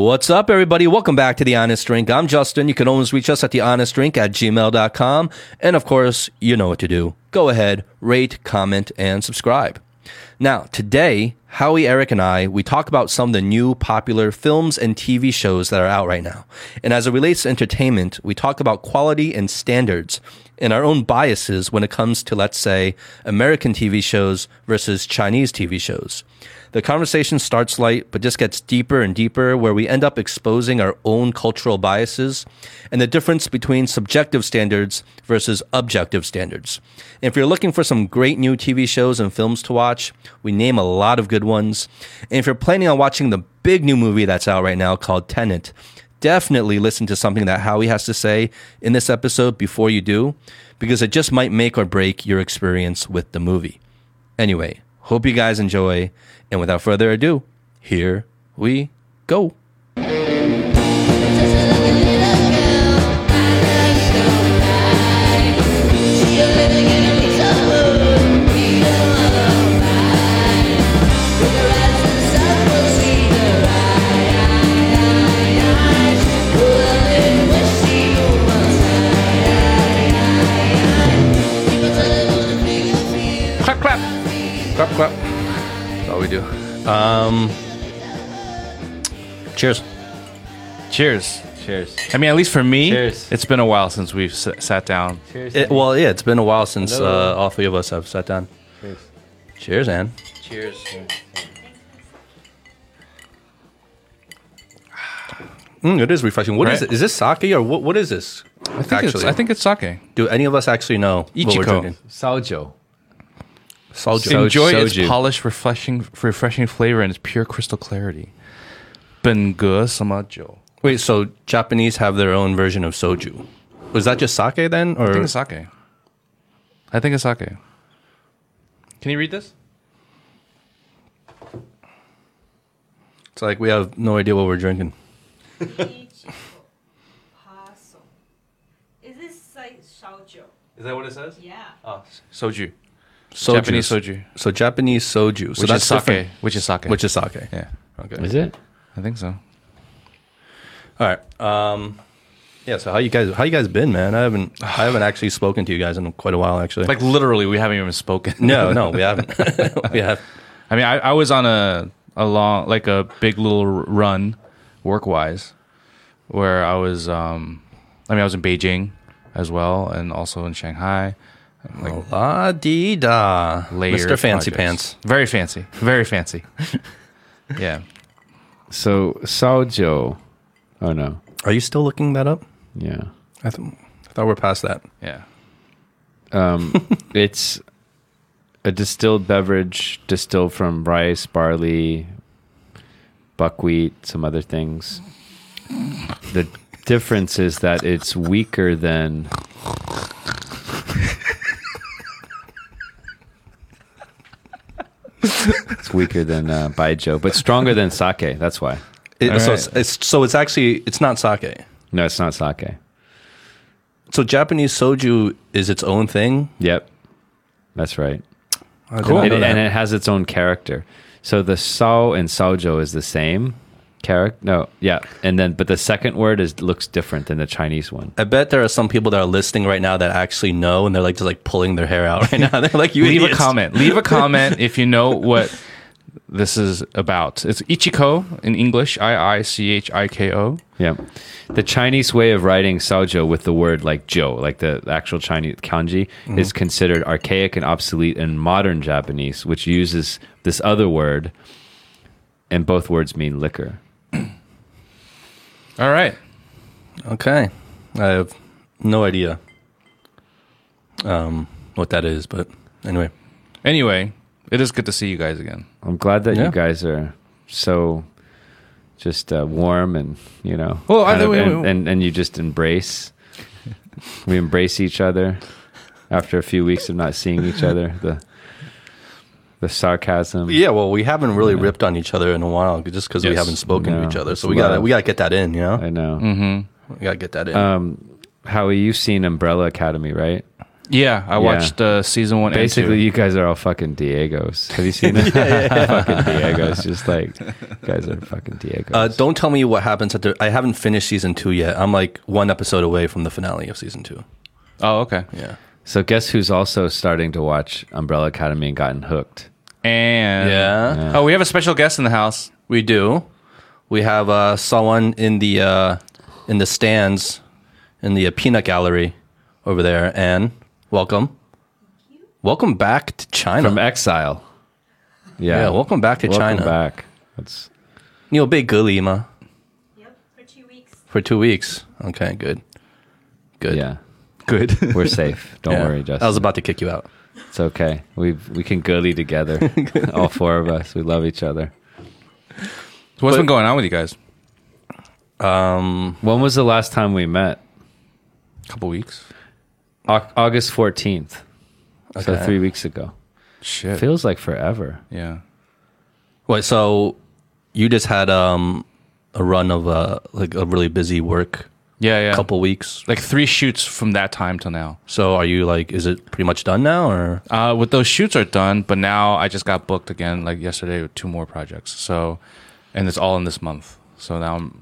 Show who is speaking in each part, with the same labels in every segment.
Speaker 1: What's up, everybody? Welcome back to The Honest Drink. I'm Justin. You can always reach us at thehonestdrink at gmail.com. And of course, you know what to do. Go ahead, rate, comment, and subscribe. Now, today, Howie, Eric, and I, we talk about some of the new popular films and TV shows that are out right now. And as it relates to entertainment, we talk about quality and standards and our own biases when it comes to, let's say, American TV shows versus Chinese TV shows. The conversation starts light, but just gets deeper and deeper, where we end up exposing our own cultural biases and the difference between subjective standards versus objective standards. And if you're looking for some great new TV shows and films to watch, we name a lot of good ones. And if you're planning on watching the big new movie that's out right now called Tenet, definitely listen to something that Howie has to say in this episode before you do, because it just might make or break your experience with the movie. Anyway, hope you guys enjoy. And without further ado, here we go. Clap, clap. That's all we do. Um, cheers.
Speaker 2: Cheers.
Speaker 3: Cheers.
Speaker 2: I mean, at least for me,
Speaker 3: Cheers.
Speaker 2: it's been a while since we've s- sat down.
Speaker 3: Cheers.
Speaker 1: It, well, yeah, it's been a while since uh,
Speaker 3: Hello.
Speaker 1: all three of us have sat down.
Speaker 3: Cheers.
Speaker 1: Cheers, Ann.
Speaker 3: Cheers.
Speaker 1: Mm, it is refreshing. What is
Speaker 2: Right?
Speaker 1: it? Is this sake or what? What is this?
Speaker 2: I think it's I think it's sake.
Speaker 1: do any of us actually know what we're
Speaker 2: Ichiko.
Speaker 1: drinking?
Speaker 3: Sojo.
Speaker 1: Soju.
Speaker 2: Enjoy
Speaker 3: Soju.
Speaker 2: its polished, refreshing, refreshing flavor and its pure crystal clarity. Bengu Samajo.
Speaker 1: Wait, so Japanese have their own version of soju. Was that just sake then, or
Speaker 2: I think it's sake. I think it's sake. Can you read this?
Speaker 1: It's like we have no idea what we're drinking.
Speaker 4: Is
Speaker 2: that what it says?
Speaker 4: Yeah.
Speaker 2: Oh, soju.
Speaker 1: Soju.
Speaker 2: Japanese soju.
Speaker 1: So Japanese soju. So
Speaker 2: Which
Speaker 1: that's
Speaker 2: is sake.
Speaker 1: different.
Speaker 2: Which is sake.
Speaker 1: Which is sake.
Speaker 2: yeah,
Speaker 1: Okay.
Speaker 3: Is it?
Speaker 2: I think so.
Speaker 1: All right. Um, yeah. So how you guys? How you guys been, man? I haven't. I haven't actually spoken to you guys in quite a while, actually.
Speaker 2: Like literally, we haven't even spoken.
Speaker 1: no, no, we haven't. we have.
Speaker 2: I mean, I, I was on a a long, like a big little run, work wise, where I was. Um, I mean, I was in Beijing as well, and also in Shanghai. Like
Speaker 1: La di da,
Speaker 2: layered
Speaker 1: Mr. Fancy
Speaker 2: projects.
Speaker 1: Pants.
Speaker 2: Very fancy, very fancy. yeah,
Speaker 3: So Sojo. Oh no.
Speaker 1: Are you still looking that up?
Speaker 3: Yeah.
Speaker 1: I, th- I thought we're past that.
Speaker 2: yeah.
Speaker 3: Um, it's a distilled beverage distilled from rice, barley, buckwheat, some other things. The difference is that it's weaker than it's weaker than uh, baijiu, but stronger than sake. That's why.
Speaker 1: It,
Speaker 2: All
Speaker 1: so, it's, it's so it's actually it's not sake.
Speaker 3: No, it's not sake.
Speaker 1: So Japanese soju is its own thing.
Speaker 3: Yep, that's right.
Speaker 2: Cool.
Speaker 3: It- and it has its own character. So the sao and saojo is the same character. No, yeah, and then but the second word is looks different than the Chinese one.
Speaker 1: I bet there are some people that are listening right now that actually know, and they're like just like pulling their hair out right now. They're like, "You
Speaker 2: Leave a comment. Leave a comment if you know what this is about. It's Ichiko in English. I I C H I K O.
Speaker 3: Yeah, the Chinese way of writing saojo with the word like jo, like the actual Chinese kanji, mm-hmm. is considered archaic and obsolete in modern Japanese, which uses this other word, and both words mean liquor.
Speaker 2: All right.
Speaker 1: Okay, I have no idea um, what that is, but anyway,
Speaker 2: Anyway, it is good to see you guys again.
Speaker 3: I'm glad that
Speaker 1: Yeah.
Speaker 3: you guys are so just uh, warm and you know,
Speaker 2: Well, I
Speaker 3: kind of-
Speaker 2: think we-
Speaker 3: and, and and you just embrace. We embrace each other after a few weeks of not seeing each other. The the sarcasm.
Speaker 1: yeah. Well, we haven't really ripped on each other in a while, just because we haven't spoken to each other. So we gotta we gotta get that in. You know,
Speaker 3: I know.
Speaker 2: Mm-hmm.
Speaker 1: we gotta get that in.
Speaker 3: Um, Howie, you've seen Umbrella Academy, right?
Speaker 2: Yeah, I watched uh, season one.
Speaker 3: Basically,
Speaker 2: and two.
Speaker 3: you guys are all fucking Diegos. Have you seen it? fucking Diegos. Just like you guys are fucking Diegos.
Speaker 1: Uh, don't tell me what happens at the. I haven't finished season two yet. I'm like one episode away from the finale of season two.
Speaker 2: oh, okay.
Speaker 1: Yeah.
Speaker 3: So guess who's also starting to watch Umbrella Academy and gotten hooked?
Speaker 2: And
Speaker 1: yeah. yeah.
Speaker 2: Oh, we have a special guest in the house.
Speaker 1: We do. We have uh, someone in the uh, in the stands in the uh, peanut gallery over there. And welcome, welcome back to China
Speaker 3: from exile. Yeah,
Speaker 1: yeah welcome back to
Speaker 3: welcome
Speaker 1: China.
Speaker 3: Back. That's
Speaker 1: Neil Big Gulima.
Speaker 4: Yep, for two weeks.
Speaker 1: For two weeks. Okay, good. Good.
Speaker 3: Yeah.
Speaker 2: Good.
Speaker 3: We're safe. Don't
Speaker 1: Yeah.
Speaker 3: worry, Justin.
Speaker 1: I was about to kick you out.
Speaker 3: It's okay. We we can girly together. All four of us. We love each other.
Speaker 2: So What's
Speaker 1: But-
Speaker 2: been going on with you guys?
Speaker 1: Um,
Speaker 3: When was the last time we met?
Speaker 2: A couple weeks.
Speaker 3: Au- August 14th. So three weeks ago.
Speaker 2: Shit.
Speaker 3: Feels like forever.
Speaker 2: yeah.
Speaker 1: wait, so you just had um a run of uh like a really busy work
Speaker 2: Yeah, yeah.
Speaker 1: A couple weeks.
Speaker 2: like three shoots from that time till now.
Speaker 1: So are you like is it pretty much done now or
Speaker 2: Uh, with those shoots are done, but now I just got booked again, like yesterday, with two more projects. So, and it's all in this month. So now I'm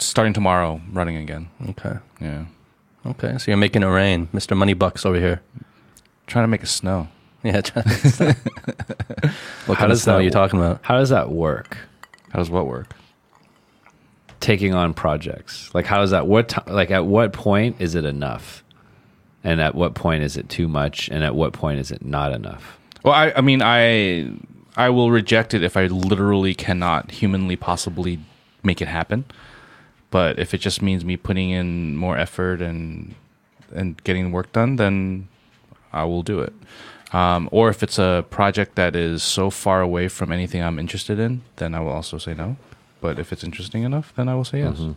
Speaker 2: starting tomorrow, running again.
Speaker 1: okay.
Speaker 2: Yeah,
Speaker 1: Okay, so you're making it rain, Mr. Money Bucks over here.
Speaker 2: trying to make it snow.
Speaker 1: Yeah. try- what
Speaker 3: How
Speaker 1: kind of
Speaker 3: does
Speaker 1: snow
Speaker 3: that
Speaker 1: are you
Speaker 3: wo-
Speaker 1: talking about?
Speaker 3: How does that work?
Speaker 2: How does what work?
Speaker 3: Taking on projects. Like how is that what like at what point is it enough? And at what point is it too much? And at what point is it not enough?
Speaker 2: Well, I, I mean, I, I will reject it if I literally cannot humanly possibly make it happen. But if it just means me putting in more effort and and getting work done, then I will do it. Um, or if it's a project that is so far away from anything I'm interested in, then I will also say no. But if it's interesting enough, then I will say yes. Mm-hmm.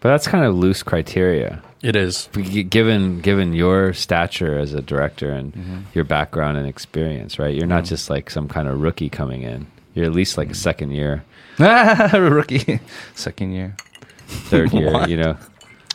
Speaker 3: But that's kind of loose criteria.
Speaker 1: It is.
Speaker 3: Given given your stature as a director and
Speaker 2: Mm-hmm.
Speaker 3: your background and experience, right? You're not mm-hmm. just like some kind of rookie coming in. You're at least like a mm-hmm. second year,
Speaker 2: Rookie, second year.
Speaker 3: third year. You know,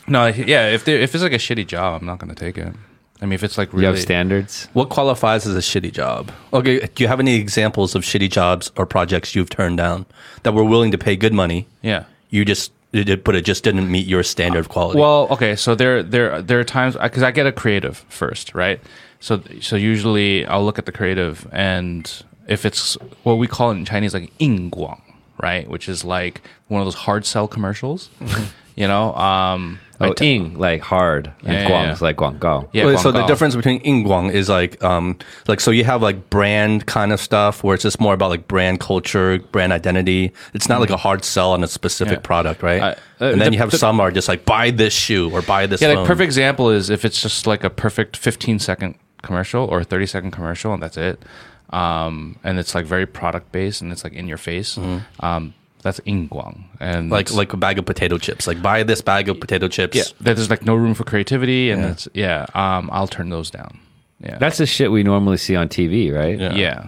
Speaker 2: No, yeah. If there, if it's like a shitty job, I'm not gonna take it. I mean, if it's like really,
Speaker 3: you have standards.
Speaker 1: What qualifies as a shitty job? Okay, do you have any examples of shitty jobs or projects you've turned down that were willing to pay good money?
Speaker 2: yeah.
Speaker 1: You just it did, but it just didn't meet your standard of quality.
Speaker 2: Well, okay, so there there there are times because I get a creative first, right? So so usually I'll look at the creative, and if it's what we call in Chinese like 硬广, right, which is like one of those hard sell commercials, you know. Um,
Speaker 3: Oh,
Speaker 2: t-
Speaker 3: ing like hard and
Speaker 2: Yeah, yeah,
Speaker 3: guang
Speaker 2: yeah.
Speaker 3: is like guanggao.
Speaker 2: yeah,
Speaker 1: Wait, so the difference between ing guang is like um like so you have like brand kind of stuff where it's just more about like brand culture, brand identity. It's not like a hard sell on a specific
Speaker 2: Yeah.
Speaker 1: product, right?
Speaker 2: I- uh,
Speaker 1: and then
Speaker 2: the-
Speaker 1: you have
Speaker 2: the-
Speaker 1: some are just like buy this shoe or buy this.
Speaker 2: Yeah,
Speaker 1: phone.
Speaker 2: like perfect example is if it's just like a perfect 15 second commercial or a 30 second commercial and that's it. Um, and it's like very product based and it's like in your face. Um, that's 硬广 and.
Speaker 1: Like like a bag of potato chips. Like buy this bag of potato chips.
Speaker 2: yeah, that there's like no room for creativity and
Speaker 1: Yeah.
Speaker 2: it's yeah. Um, I'll turn those down. Yeah,
Speaker 3: That's the shit we normally see on TV, right?
Speaker 1: Yeah.
Speaker 2: yeah,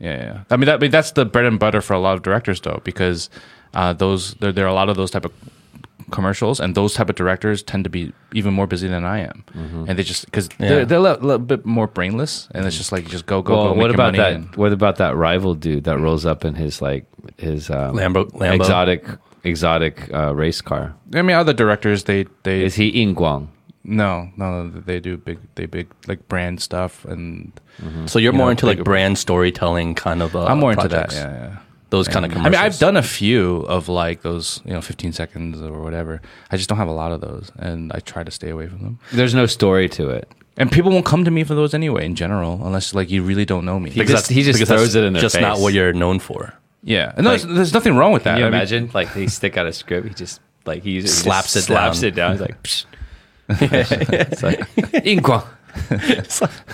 Speaker 2: yeah, yeah. I mean that I mean, that's the bread and butter for a lot of directors though because uh, those there, there are a lot of those type of commercials and those type of directors tend to be even more busy than I am and they just because
Speaker 1: Yeah.
Speaker 2: they're, they're a little, little bit more brainless and it's just like just go go
Speaker 3: Well,
Speaker 2: go
Speaker 3: what about
Speaker 2: money
Speaker 3: that?
Speaker 2: and-
Speaker 3: What about that rival dude that rolls up in his like his um,
Speaker 1: Lambo- Lambo?
Speaker 3: exotic exotic uh, race car?
Speaker 2: I mean other directors they they
Speaker 3: Is he Ing Guang?
Speaker 2: no no they do big they big like brand stuff and
Speaker 1: So you're
Speaker 2: You
Speaker 1: more
Speaker 2: know,
Speaker 1: into like brand storytelling kind of. Uh,
Speaker 2: I'm more into that yeah yeah
Speaker 1: Those kind of commercials.
Speaker 2: I mean, I've done a few of like those, you know, 15 seconds or whatever. I just don't have a lot of those, and I try to stay away from them.
Speaker 3: There's no story to it.
Speaker 2: And people won't come to me for those anyway, in general, unless like you really don't know me.
Speaker 3: He just- he just throws it in their
Speaker 1: Just not what you're known for.
Speaker 2: yeah, and no, there's, there's nothing wrong with that.
Speaker 3: Can you
Speaker 2: I mean,
Speaker 3: imagine? like they stick out a script, he just like he uses
Speaker 1: Slaps
Speaker 3: he just
Speaker 1: it
Speaker 3: slaps
Speaker 1: down.
Speaker 3: it down. He's like, Psh. it's like Ing Guang.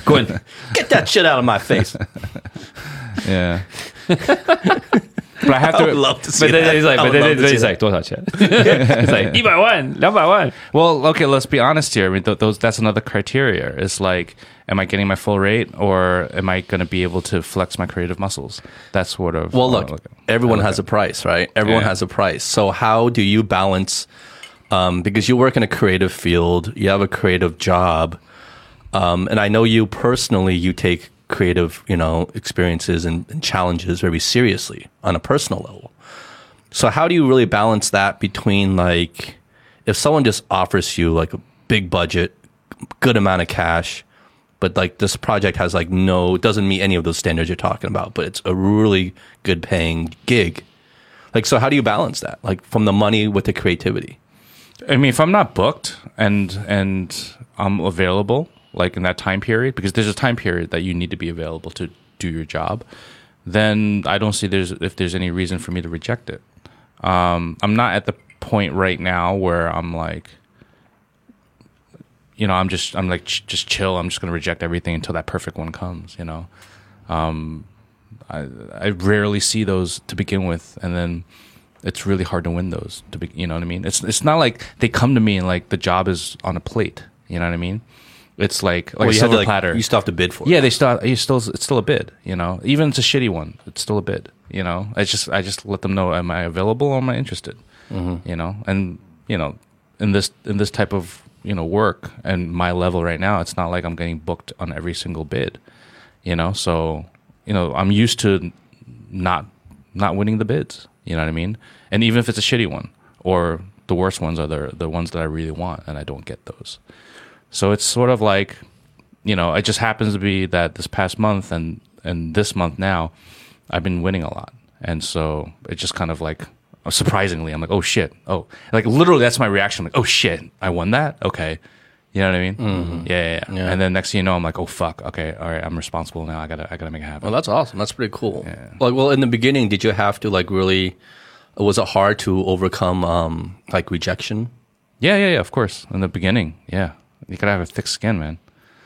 Speaker 3: Go in.
Speaker 1: Get that shit out of my face.
Speaker 2: yeah. but I have
Speaker 1: I
Speaker 2: to.
Speaker 1: would love to see
Speaker 3: But then
Speaker 1: that.
Speaker 3: he's like,
Speaker 1: I
Speaker 3: but
Speaker 1: would
Speaker 3: then
Speaker 1: love to see
Speaker 3: he's
Speaker 1: that.
Speaker 3: like, 多少钱? It's like 一百万,两百万.
Speaker 2: Well, okay, let's be honest here. I mean, th- those that's another criteria. It's like, am I getting my full rate, or am I going to be able to flex my creative muscles? That's sort of.
Speaker 1: Well,
Speaker 2: what I
Speaker 1: look,
Speaker 2: look at.
Speaker 1: everyone
Speaker 2: I look
Speaker 1: has
Speaker 2: at.
Speaker 1: a price, right? Everyone
Speaker 2: Yeah.
Speaker 1: has a price. So how do you balance? Um, because you work in a creative field, you have a creative job. Um, and I know you personally, you take creative, you know, experiences and, and challenges very seriously on a personal level. So how do you really balance that between like if someone just offers you like a big budget, good amount of cash, but like this project has like no doesn't meet any of those standards you're talking about, but it's a really good paying gig. Like so how do you balance that? Like from the money with the creativity?
Speaker 2: I mean, if I'm not booked and and I'm available, like in that time period, because there's a time period that you need to be available to do your job, then I don't see there's if there's any reason for me to reject it. Um, I'm not at the point right now where I'm like, you know, I'm just I'm like ch- just chill. I'm just gonna reject everything until that perfect one comes. You know, um, I I rarely see those to begin with, and then it's really hard to win those. To be, you know what I mean? It's it's not like they come to me and like the job is on a plate. You know what I mean? It's like like
Speaker 1: Well,
Speaker 2: a silver
Speaker 1: to, like,
Speaker 2: platter.
Speaker 1: You still have to bid for it.
Speaker 2: Yeah, they still you still it's still a bid, you know. Even if it's a shitty one, it's still a bid, you know. I just I just let them know am I available or am I interested, mm-hmm. you know. And you know, in this in this type of you know work and my level right now, it's not like I'm getting booked on every single bid, you know. So you know, I'm used to not not winning the bids. You know what I mean? And even if it's a shitty one or the worst ones are the the ones that I really want and I don't get those. So it's sort of like, you know, it just happens to be that this past month and and this month now, I've been winning a lot, and so it just kind of like surprisingly, I'm like, oh shit, oh, like literally that's my reaction, like, oh shit, I won that, okay, you know what I mean? Yeah, yeah, yeah,
Speaker 1: Yeah.
Speaker 2: And then next thing you know, I'm like, oh fuck, okay, all right, I'm responsible now. I gotta, I gotta make it happen.
Speaker 1: Well, that's awesome. That's pretty cool. Like, well, in the beginning, did you have to like really? Was it hard to overcome um like rejection?
Speaker 2: yeah, yeah, yeah. Of course, in the beginning, yeah, you gotta have a thick skin, man.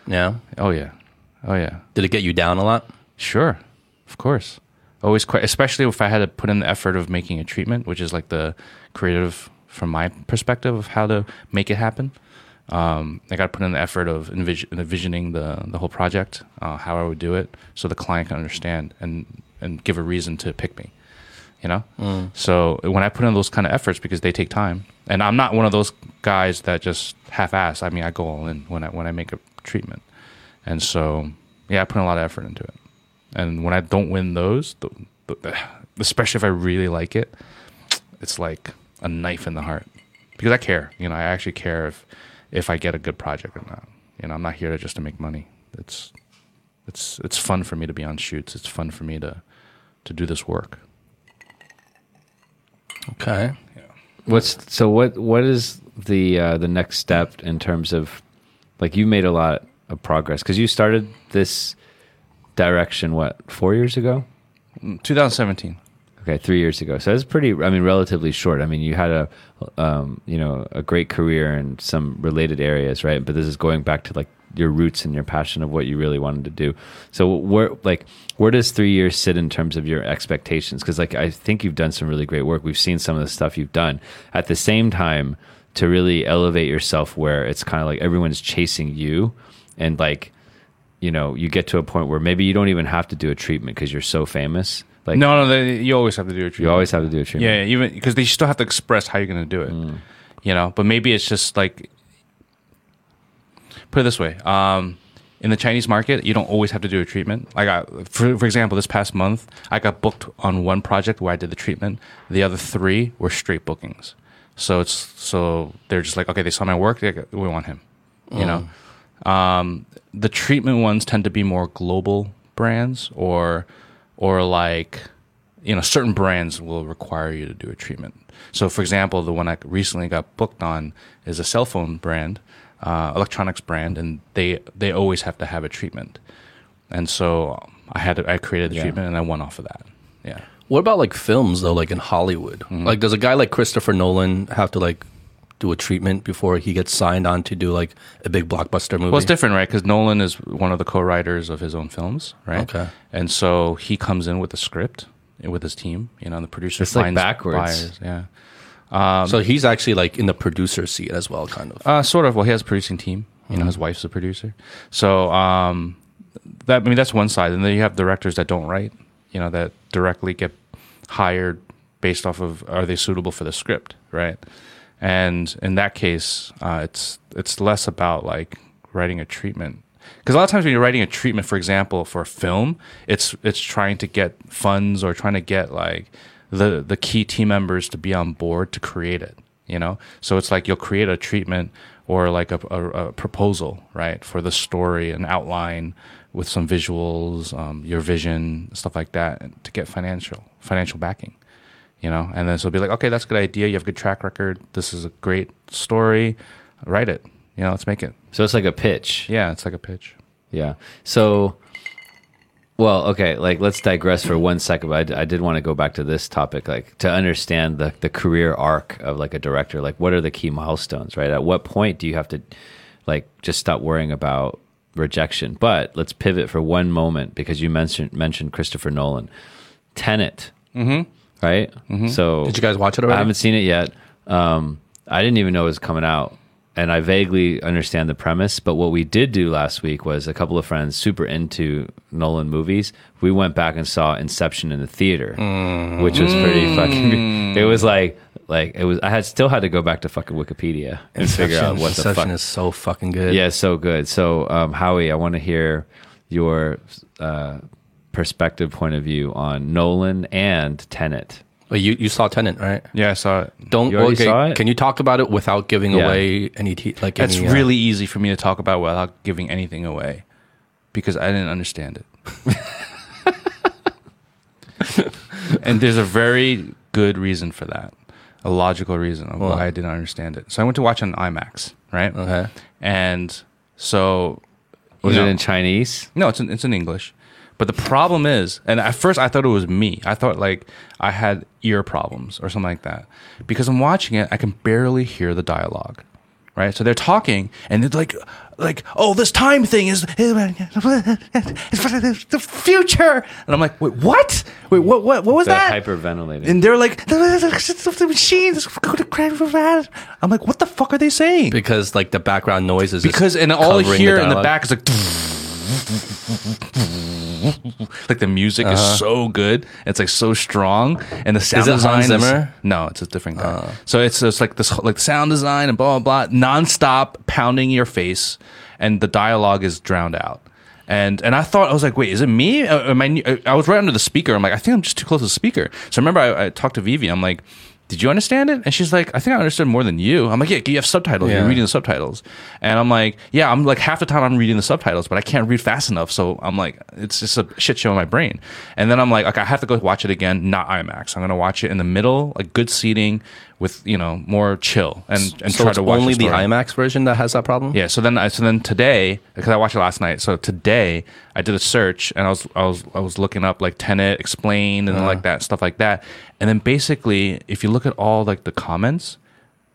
Speaker 1: Yeah.
Speaker 2: Oh yeah, oh yeah.
Speaker 1: Did it get you down a lot?
Speaker 2: Sure, of course. Always quite, especially if I had to put in the effort of making a treatment, which is like the creative from my perspective of how to make it happen. Um, I got to put in the effort of envis- envisioning the the whole project, uh, how I would do it, so the client can understand and and give a reason to pick me. You know, mm. so when I put in those kind of efforts because they take time, and I'm not one of those guys that just half-ass. I mean, I go all in when I when I make a treatment, and so yeah, I put a lot of effort into it. And when I don't win those, the, the, especially if I really like it, it's like a knife in the heart because I care. You know, I actually care if if I get a good project or not. You know, I'm not here to just to make money. It's it's it's fun for me to be on shoots. It's fun for me to to do this work.
Speaker 1: Okay.
Speaker 3: What's so what what is the uh, the next step in terms of like you made a lot of progress because you started this direction what four years ago?
Speaker 2: 2017.
Speaker 3: okay three years ago. So that's pretty i mean relatively short. I mean you had a um, you know a great career in some related areas right? But this is going back to like your roots and your passion of what you really wanted to do. So where like where does three years sit in terms of your expectations? Because like i think you've done some really great work. We've seen some of the stuff you've done. At the same time to really elevate yourself where it's kind of like everyone's chasing you and like you know you get to a point where maybe you don't even have to do a treatment because you're so famous. Like
Speaker 2: No, no, they, you always have to do a treatment.
Speaker 3: you always have to do a treatment.
Speaker 2: Yeah, yeah, even because they still have to express how you're going to do it. Mm. You know, but maybe it's just like put it this way: um, in the Chinese market, you don't always have to do a treatment. I got, for for example, this past month, I got booked on one project where I did the treatment. The other three were straight bookings. So it's so they're just like, okay, they saw my work, go, we want him. You know, um, the treatment ones tend to be more global brands or or like you know certain brands will require you to do a treatment so for example the one i recently got booked on is a cell phone brand uh, electronics brand and they they always have to have a treatment and so i had to, i created the
Speaker 3: Yeah.
Speaker 2: treatment and i won off of that yeah
Speaker 1: What about like films though, like in Hollywood? Like, does a guy like Christopher Nolan have to like do a treatment before he gets signed on to do like a big blockbuster movie?
Speaker 2: Well, it's different, right? Because Nolan is one of the co-writers of his own films, right?
Speaker 1: Okay.
Speaker 2: And so he comes in with a script eh, with his team. You know, and the producer
Speaker 3: It's like
Speaker 2: finds
Speaker 3: backwards.
Speaker 2: buyers, Yeah.
Speaker 1: So he's actually like in the producer seat as well, kind of.
Speaker 2: Uh, sort of. Well, he has a producing team. You know, his wife's a producer. So um, that I mean, that's one side, and then you have directors that don't write. You know, that directly get hired based off of are they suitable for the script, right? And in that case, uh, it's it's less about like writing a treatment. Because a lot of times when you're writing a treatment, for example, for a film, it's it's trying to get funds or trying to get like the the key team members to be on board to create it. You know, so it's like you'll create a treatment or like a, a, a proposal, right, for the story, an outline with some visuals, um, your vision, stuff like that, to get financial financial backing you know? And then so it'll be like okay that's a good idea. You have a good track record. This is a great story. Write it. You know let's make it.
Speaker 3: So it's like a pitch.
Speaker 2: yeah it's like a pitch.
Speaker 3: Yeah. So, well, okay, like let's digress for one second. But I, I did want to go back to this topic, like to understand the, the career arc of like a director. Like, what are the key milestones, right? At what point do you have to, like, just stop worrying about rejection? But let's pivot for one moment because you mentioned mentioned Christopher Nolan, Tenet, mm-hmm. right? Mm-hmm. So,
Speaker 1: Did you guys watch it already?
Speaker 3: I haven't seen it yet. Um, I didn't even know it was coming out, and I vaguely understand the premise. But what we did do last week was a couple of friends super into Nolan movies. We went back and saw Inception in the theater, which was pretty fucking. It was like like it was. I had still had to go back to fucking Wikipedia and figure out what the
Speaker 1: Inception
Speaker 3: fuck.
Speaker 1: is so fucking good.
Speaker 3: Yeah, so good. So um, Howie, I want to hear your uh, perspective, point of view on Nolan and Tenet.
Speaker 1: But you, you saw Tenet, right?
Speaker 2: yeah i saw it
Speaker 1: Don't
Speaker 3: You already
Speaker 1: okay,
Speaker 3: saw it?
Speaker 1: Can you talk about it without giving
Speaker 3: Yeah.
Speaker 1: away any te- like
Speaker 2: it's
Speaker 1: any, uh,
Speaker 2: really easy for me to talk about without giving anything away because i didn't understand it and there's a very good reason for that a logical reason of
Speaker 1: What?
Speaker 2: why i didn't understand it so i went to watch on imax right
Speaker 1: Okay.
Speaker 2: and so
Speaker 3: Was
Speaker 2: you
Speaker 3: it in Chinese?
Speaker 2: No, it's in, it's in English. But the problem is, and at first I thought it was me. I thought like I had ear problems or something like that. Because I'm watching it, I can barely hear the dialogue. Right? So they're talking and they're like like, oh, this time thing is the future. And I'm like, wait, what? Wait, what what what was
Speaker 3: The
Speaker 2: that?
Speaker 3: hyperventilating.
Speaker 2: and they're like, the machine is going to crash. I'm like, what the fuck are they saying?
Speaker 1: Because like the background noise is
Speaker 2: because and all I hear in the back is like like the music is so good it's like so strong and the sound
Speaker 1: Uh-huh. it
Speaker 2: design is-
Speaker 1: Zimmer? Uh.
Speaker 2: no it's a different guy so it's it's like this like the sound design and blah blah blah nonstop pounding your face and the dialogue is drowned out and and I thought I was like, wait, is it me? Uh, Am I? I was right under the speaker. I'm like, I think I'm just too close to the speaker. So remember, I, I talked to Vivi. I'm like, did you understand it? And she's like, I think I understood more than you. I'm like, yeah, you have subtitles.
Speaker 1: Yeah.
Speaker 2: You're reading the subtitles. And I'm like, yeah, I'm like half the time I'm reading the subtitles, but I can't read fast enough. So I'm like, it's just a shit show in my brain. And then I'm like, okay, I have to go watch it again, not IMAX. I'm gonna watch it in the middle, like good seating with you know more chill and and
Speaker 1: so
Speaker 2: try to watch
Speaker 1: only the
Speaker 2: story.
Speaker 1: IMAX version that has that problem.
Speaker 2: Yeah. So then, I so then today, because I watched it last night. So today, I did a search and I was I was I was looking up like Tenet explained and like uh-huh. that stuff like that. And then basically, if you look at all like the comments,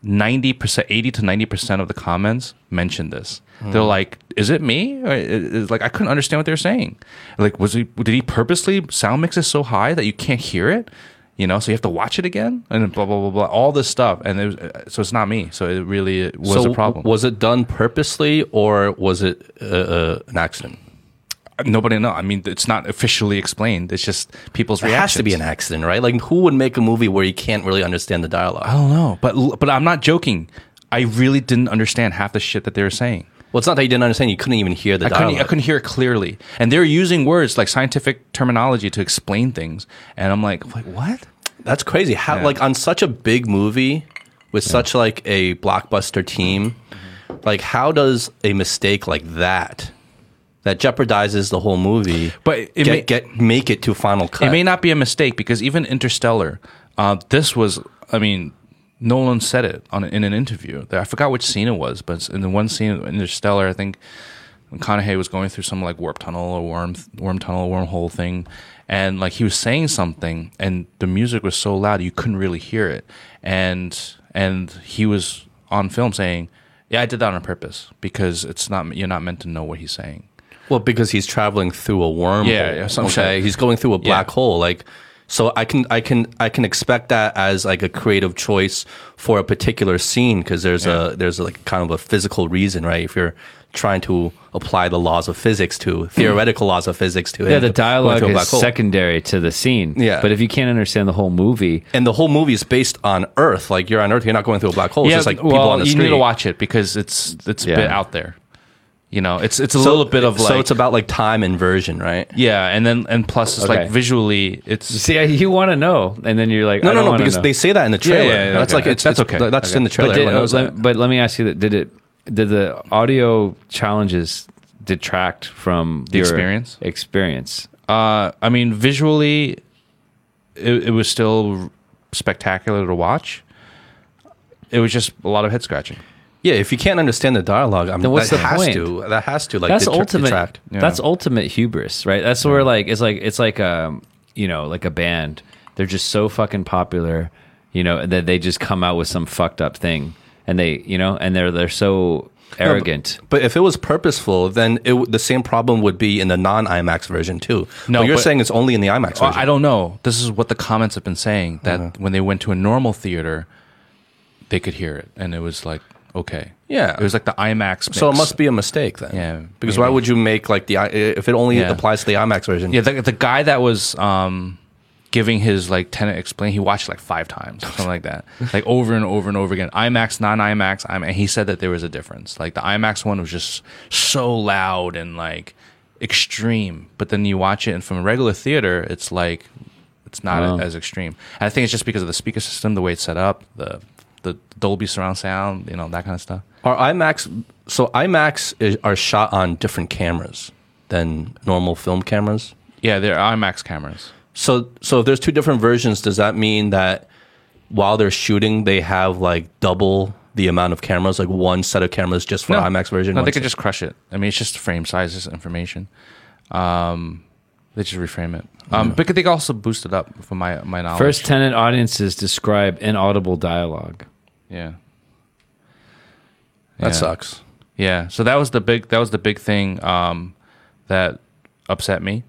Speaker 2: ninety percent, eighty to ninety percent of the comments mention this. They're hmm. like, "Is it me?" Or, it- like I couldn't understand what they're saying. Like, was he? Did he purposely sound mix it so high that you can't hear it? You know, so you have to watch it again and blah blah blah blah. All this stuff, and it was, so it's not me. So it really it was
Speaker 1: so
Speaker 2: a problem.
Speaker 1: Was it done purposely or was it uh, uh, an accident?
Speaker 2: Nobody know. I mean, it's not officially explained. It's just people's
Speaker 1: It
Speaker 2: reactions.
Speaker 1: has to be an accident, right? Like who would make a movie where you can't really understand the dialogue?
Speaker 2: I don't know, but but I'm not joking. I really didn't understand half the shit that they were saying.
Speaker 1: Well, it's not that you didn't understand; you couldn't even hear the
Speaker 2: I
Speaker 1: dialogue.
Speaker 2: couldn't, I couldn't hear it clearly, and they're using words like scientific terminology to explain things, and I'm like, like what?
Speaker 1: That's crazy. How
Speaker 2: Yeah.
Speaker 1: like on such a big movie with such like a blockbuster team, like how does a mistake like that that jeopardizes the whole movie
Speaker 2: But it
Speaker 1: get,
Speaker 2: may-
Speaker 1: get make it to final cut?
Speaker 2: It may not be a mistake because even Interstellar, uh, this was, I mean, Nolan said it on in an interview. I forgot which scene it was, but in the one scene of Interstellar, I think McConaughey was going through some like warp tunnel or worm worm tunnel wormhole thing, and like he was saying something, and the music was so loud you couldn't really hear it, and and he was on film saying, "Yeah, I did that on purpose because it's not you're not meant to know what he's saying."
Speaker 1: Well, because he's traveling through a wormhole.
Speaker 2: Yeah, yeah,
Speaker 1: okay,
Speaker 2: shit.
Speaker 1: he's going through a black
Speaker 2: Yeah.
Speaker 1: hole. Like, so I can, I can, I can expect that as like a creative choice for a particular scene because there's a there's like kind of a physical reason, right? If you're trying to apply the laws of physics to theoretical laws of physics to
Speaker 3: Yeah,
Speaker 1: it,
Speaker 3: the dialogue is secondary to the scene.
Speaker 1: Yeah.
Speaker 3: But if you can't understand the whole movie,
Speaker 1: and the whole movie is based on Earth. Like you're on Earth, you're not going through a black hole. It's just like people
Speaker 2: well,
Speaker 1: on the
Speaker 2: you
Speaker 1: street.
Speaker 2: need to watch it because it's it's
Speaker 3: Yeah.
Speaker 2: a bit out there. You know, it's it's a
Speaker 1: So-
Speaker 2: little bit of like
Speaker 1: so it's about like time inversion, right?
Speaker 2: yeah, and then and plus it's
Speaker 3: Okay.
Speaker 2: like visually it's
Speaker 3: See, you want to know, and then you're like,
Speaker 1: No,
Speaker 3: I
Speaker 1: no,
Speaker 3: don't
Speaker 1: no,
Speaker 3: wanna
Speaker 1: because
Speaker 3: know.
Speaker 1: they say that in the trailer.
Speaker 2: yeah, yeah,
Speaker 1: that's
Speaker 2: okay.
Speaker 1: like it's
Speaker 2: That's
Speaker 1: it's-
Speaker 2: okay.
Speaker 1: That's
Speaker 2: Okay.
Speaker 1: in the trailer.
Speaker 3: But, did,
Speaker 1: Everyone knows
Speaker 3: let,
Speaker 1: that.
Speaker 3: but let me ask you that: Did it? Did the audio challenges detract from
Speaker 2: The
Speaker 3: your
Speaker 2: experience?
Speaker 3: Experience.
Speaker 2: Uh, I mean, visually, it, it was still spectacular to watch. It was just a lot of head scratching.
Speaker 1: Yeah, if you can't understand the dialogue, I mean,
Speaker 3: Then what's
Speaker 1: that
Speaker 3: the
Speaker 1: has
Speaker 3: point?
Speaker 1: to. That has to like
Speaker 3: that's
Speaker 1: detra-
Speaker 3: ultimate.
Speaker 1: detract.
Speaker 2: Yeah.
Speaker 3: That's ultimate hubris, right? That's where like it's like it's like um you know like a band. They're just so fucking popular, you know, that they just come out with some fucked up thing, and they you know, and they're they're so arrogant.
Speaker 1: But if it was purposeful, then it, the same problem would be in the non IMAX version too.
Speaker 2: No,
Speaker 1: but you're
Speaker 2: but-
Speaker 1: saying it's only in the IMAX version.
Speaker 2: I don't know. This is what the comments have been saying that when they went to a normal theater, they could hear it, and it was like okay.
Speaker 1: Yeah.
Speaker 2: it was like the IMAX. Mix.
Speaker 1: So it must be a mistake then.
Speaker 2: Yeah,
Speaker 1: Because
Speaker 2: maybe.
Speaker 1: why would you make like the if it only
Speaker 2: Yeah.
Speaker 1: applies to the IMAX version?
Speaker 2: Yeah, the, the guy that was um, giving his like Tenet explain, he watched like five times, something like that, like over and over and over again. IMAX, non IMAX, IMAX. And he said that there was a difference. Like the IMAX one was just so loud and like extreme, but then you watch it and from a regular theater, it's like it's not
Speaker 3: Wow.
Speaker 2: as extreme. And I think it's just because of the speaker system, the way it's set up, the the Dolby surround sound, you know, that kind of stuff.
Speaker 1: Are IMAX so IMAX is, are shot on different cameras than normal film cameras?
Speaker 2: Yeah, they're IMAX cameras.
Speaker 1: So so if there's two different versions, does that mean that while they're shooting, they have like double the amount of cameras, like one set of cameras just for IMAX version?
Speaker 2: No, they could just crush it. I mean, it's just frame sizes information. Um, they just reframe it. Um, but they could also boost it up, from my my knowledge.
Speaker 3: First Tenet audiences describe inaudible dialogue.
Speaker 2: yeah,
Speaker 1: that
Speaker 2: Yeah.
Speaker 1: sucks.
Speaker 2: Yeah, so that was the big that was the big thing um, that upset me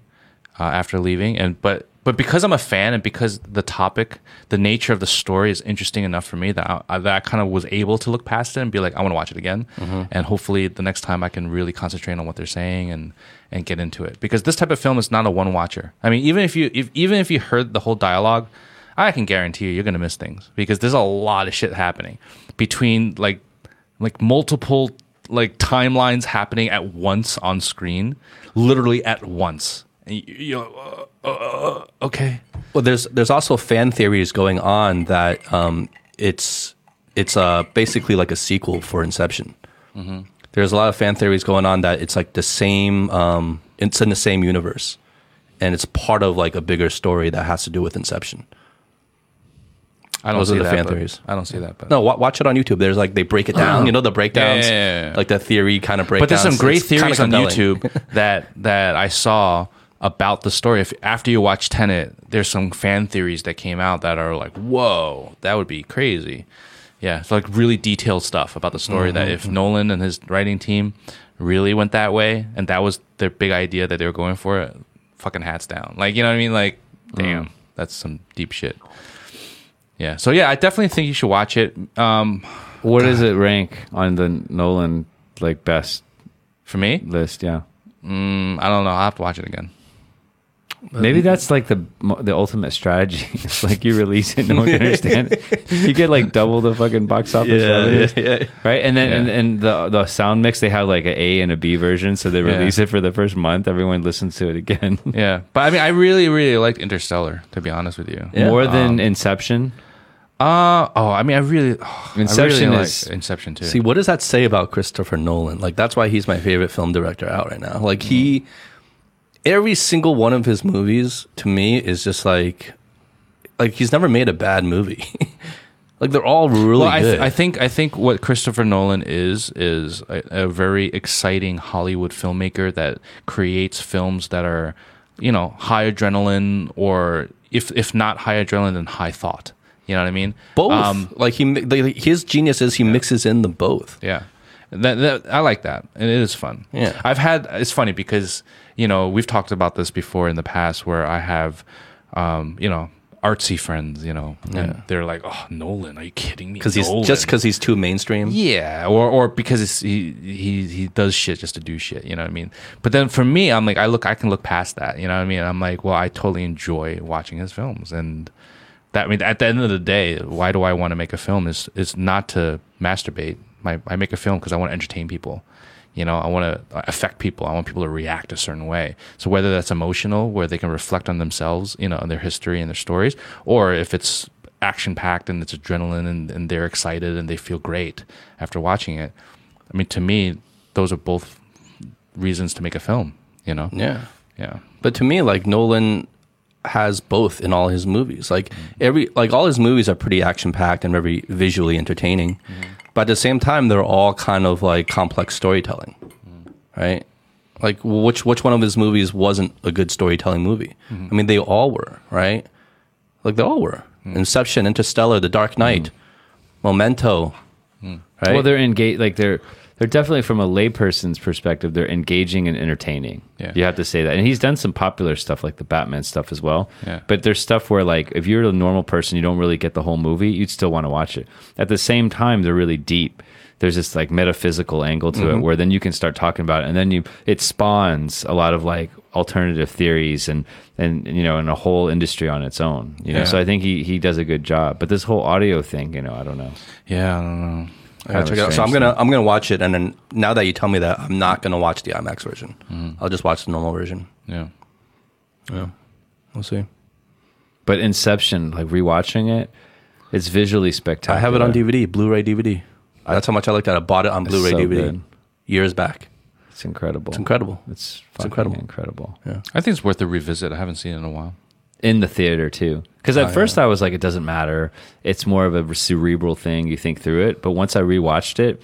Speaker 2: uh, after leaving, and but but because I'm a fan and because the topic, the nature of the story is interesting enough for me that I, I- that I kind of was able to look past it and be like, I want to watch it again, mm-hmm. and hopefully the next time I can really concentrate on what they're saying and and get into it because this type of film is not a one watcher. I mean, even if you if, even if you heard the whole dialogue. I can guarantee you, you're gonna miss things because there's a lot of shit happening between like like multiple like timelines happening at once on screen, literally at once. And you, you uh, uh, uh, okay,
Speaker 1: Well, there's there's also fan theories going on that um, it's it's uh, basically like a sequel for Inception. There's a lot of fan theories going on that it's like the same. Um, it's in the same universe, and it's part of like a bigger story that has to do with Inception.
Speaker 2: I don't
Speaker 1: Those are
Speaker 2: see
Speaker 1: the
Speaker 2: that,
Speaker 1: fan theories.
Speaker 2: I don't see that, but
Speaker 1: No, wa- watch it on YouTube. There's like they break it down. You know the breakdowns,
Speaker 2: Yeah, yeah, yeah, yeah.
Speaker 1: like the theory kind of breakdowns.
Speaker 2: but there's some great theories on
Speaker 1: compelling.
Speaker 2: YouTube that that I saw about the story. If after you watch Tenet, there's some fan theories that came out that are like, whoa, that would be crazy. Yeah, it's like really detailed stuff about the story. That if
Speaker 1: Mm-hmm.
Speaker 2: Nolan and his writing team really went that way, and that was their big idea that they were going for, fucking hats down. Like you know what I mean? Like, damn, that's some deep shit. Yeah. So yeah, I definitely think you should watch it. Um,
Speaker 3: What does it rank on the Nolan like best
Speaker 2: for me,
Speaker 3: list? Yeah,
Speaker 2: mm, I don't know. I'll have to watch it again.
Speaker 3: Maybe that's like the the ultimate strategy. It's like you release it, no one can understand it. You get like double the fucking box office revenue,
Speaker 1: Yeah, yeah.
Speaker 3: right? And then
Speaker 2: Yeah.
Speaker 3: and, and the the sound mix they have like an A and a B version, so they
Speaker 2: Yeah.
Speaker 3: release it for the first month. Everyone listens to it again.
Speaker 2: Yeah, but I mean, I really, really liked Interstellar. To be honest with you,
Speaker 1: Yeah.
Speaker 3: More than
Speaker 2: Um,
Speaker 3: Inception.
Speaker 2: Uh oh, I mean, I really, oh,
Speaker 3: Inception
Speaker 2: I really
Speaker 3: is-
Speaker 2: like Inception too.
Speaker 1: See, what does that say about Christopher Nolan? Like, that's why he's my favorite film director out right now. Like, he, every single one of his movies to me is just like, like he's never made a bad movie. like, they're all really
Speaker 2: well, I,
Speaker 1: good.
Speaker 2: I think I think what Christopher Nolan is is a, a very exciting Hollywood filmmaker that creates films that are, you know, high adrenaline or if if not high adrenaline, then high thought. You know what I mean?
Speaker 1: both.
Speaker 2: Um,
Speaker 1: like, he, like, his genius is he mixes in the both.
Speaker 2: Yeah. That, that I like that. And it is fun.
Speaker 1: Yeah.
Speaker 2: I've had it's funny because, you know, we've talked about this before in the past where I have um, you know, artsy friends, you know,
Speaker 1: Yeah.
Speaker 2: and they're like, "Oh, Nolan, are you kidding me?"
Speaker 1: Because he's just because he's too mainstream.
Speaker 2: Yeah, or or because it's, he he he does shit just to do shit. You know what I mean? But then for me, I'm like, I look, I can look past that. You know what I mean? I'm like, well, I totally enjoy watching his films, and that I mean, at the end of the day, why do I want to make a film? Is is not to masturbate. My I make a film because I want to entertain people. You know, I want to affect people. I want people to react a certain way. So whether that's emotional, where they can reflect on themselves, you know, and their history and their stories, or if it's action packed and it's adrenaline and, and they're excited and they feel great after watching it. I mean, to me, those are both reasons to make a film. You know,
Speaker 1: Yeah.
Speaker 2: yeah,
Speaker 1: But to me, like Nolan has both in all his movies. Like mm-hmm. every like all his movies are pretty action packed and very visually entertaining. Mm-hmm. But at the same time, they're all kind of like complex storytelling, right? Like which which one of his movies wasn't a good storytelling movie? Mm-hmm. I mean, they all were, right? Like they all were. Mm. Inception, Interstellar, The Dark Knight, mm. Memento, mm. right?
Speaker 3: Well, they're engaged. Like they're they're definitely from a layperson's perspective. They're engaging and entertaining.
Speaker 2: Yeah.
Speaker 3: you have to say that. And he's done some popular stuff like the Batman stuff as well.
Speaker 2: Yeah.
Speaker 3: But there's stuff where like if you're a normal person, you don't really get the whole movie. You'd still want to watch it. At the same time, they're really deep. There's this like metaphysical angle to it mm-hmm. where then you can start talking about it, and then you it spawns a lot of like alternative theories and and you know and a whole industry on its own. You know,
Speaker 2: Yeah.
Speaker 3: so I think he he does a good job. But this whole audio thing, you know, I don't know.
Speaker 2: yeah. I don't know.
Speaker 1: I gotta
Speaker 3: Kind of
Speaker 1: check it out. So
Speaker 3: strange
Speaker 1: I'm gonna I'm gonna watch it, and then now that you tell me that, I'm not gonna watch the IMAX version. Mm. I'll just watch the normal version.
Speaker 2: Yeah.
Speaker 1: Yeah, we'll see.
Speaker 3: But Inception, like rewatching it, it's visually spectacular.
Speaker 1: I have it on DVD, Blu-ray DVD. That's how much I looked at. it. I bought it on Blu-ray
Speaker 3: so
Speaker 1: DVD
Speaker 3: good.
Speaker 1: years back.
Speaker 3: It's incredible.
Speaker 1: It's incredible.
Speaker 3: It's,
Speaker 1: It's
Speaker 3: fucking
Speaker 1: incredible.
Speaker 3: incredible.
Speaker 1: Yeah.
Speaker 2: I think it's worth a revisit. I haven't seen it in a while.
Speaker 3: In the theater too, because at
Speaker 1: Oh,
Speaker 3: first I was like, it doesn't matter. It's more of a cerebral thing. You think through it, but once I rewatched it,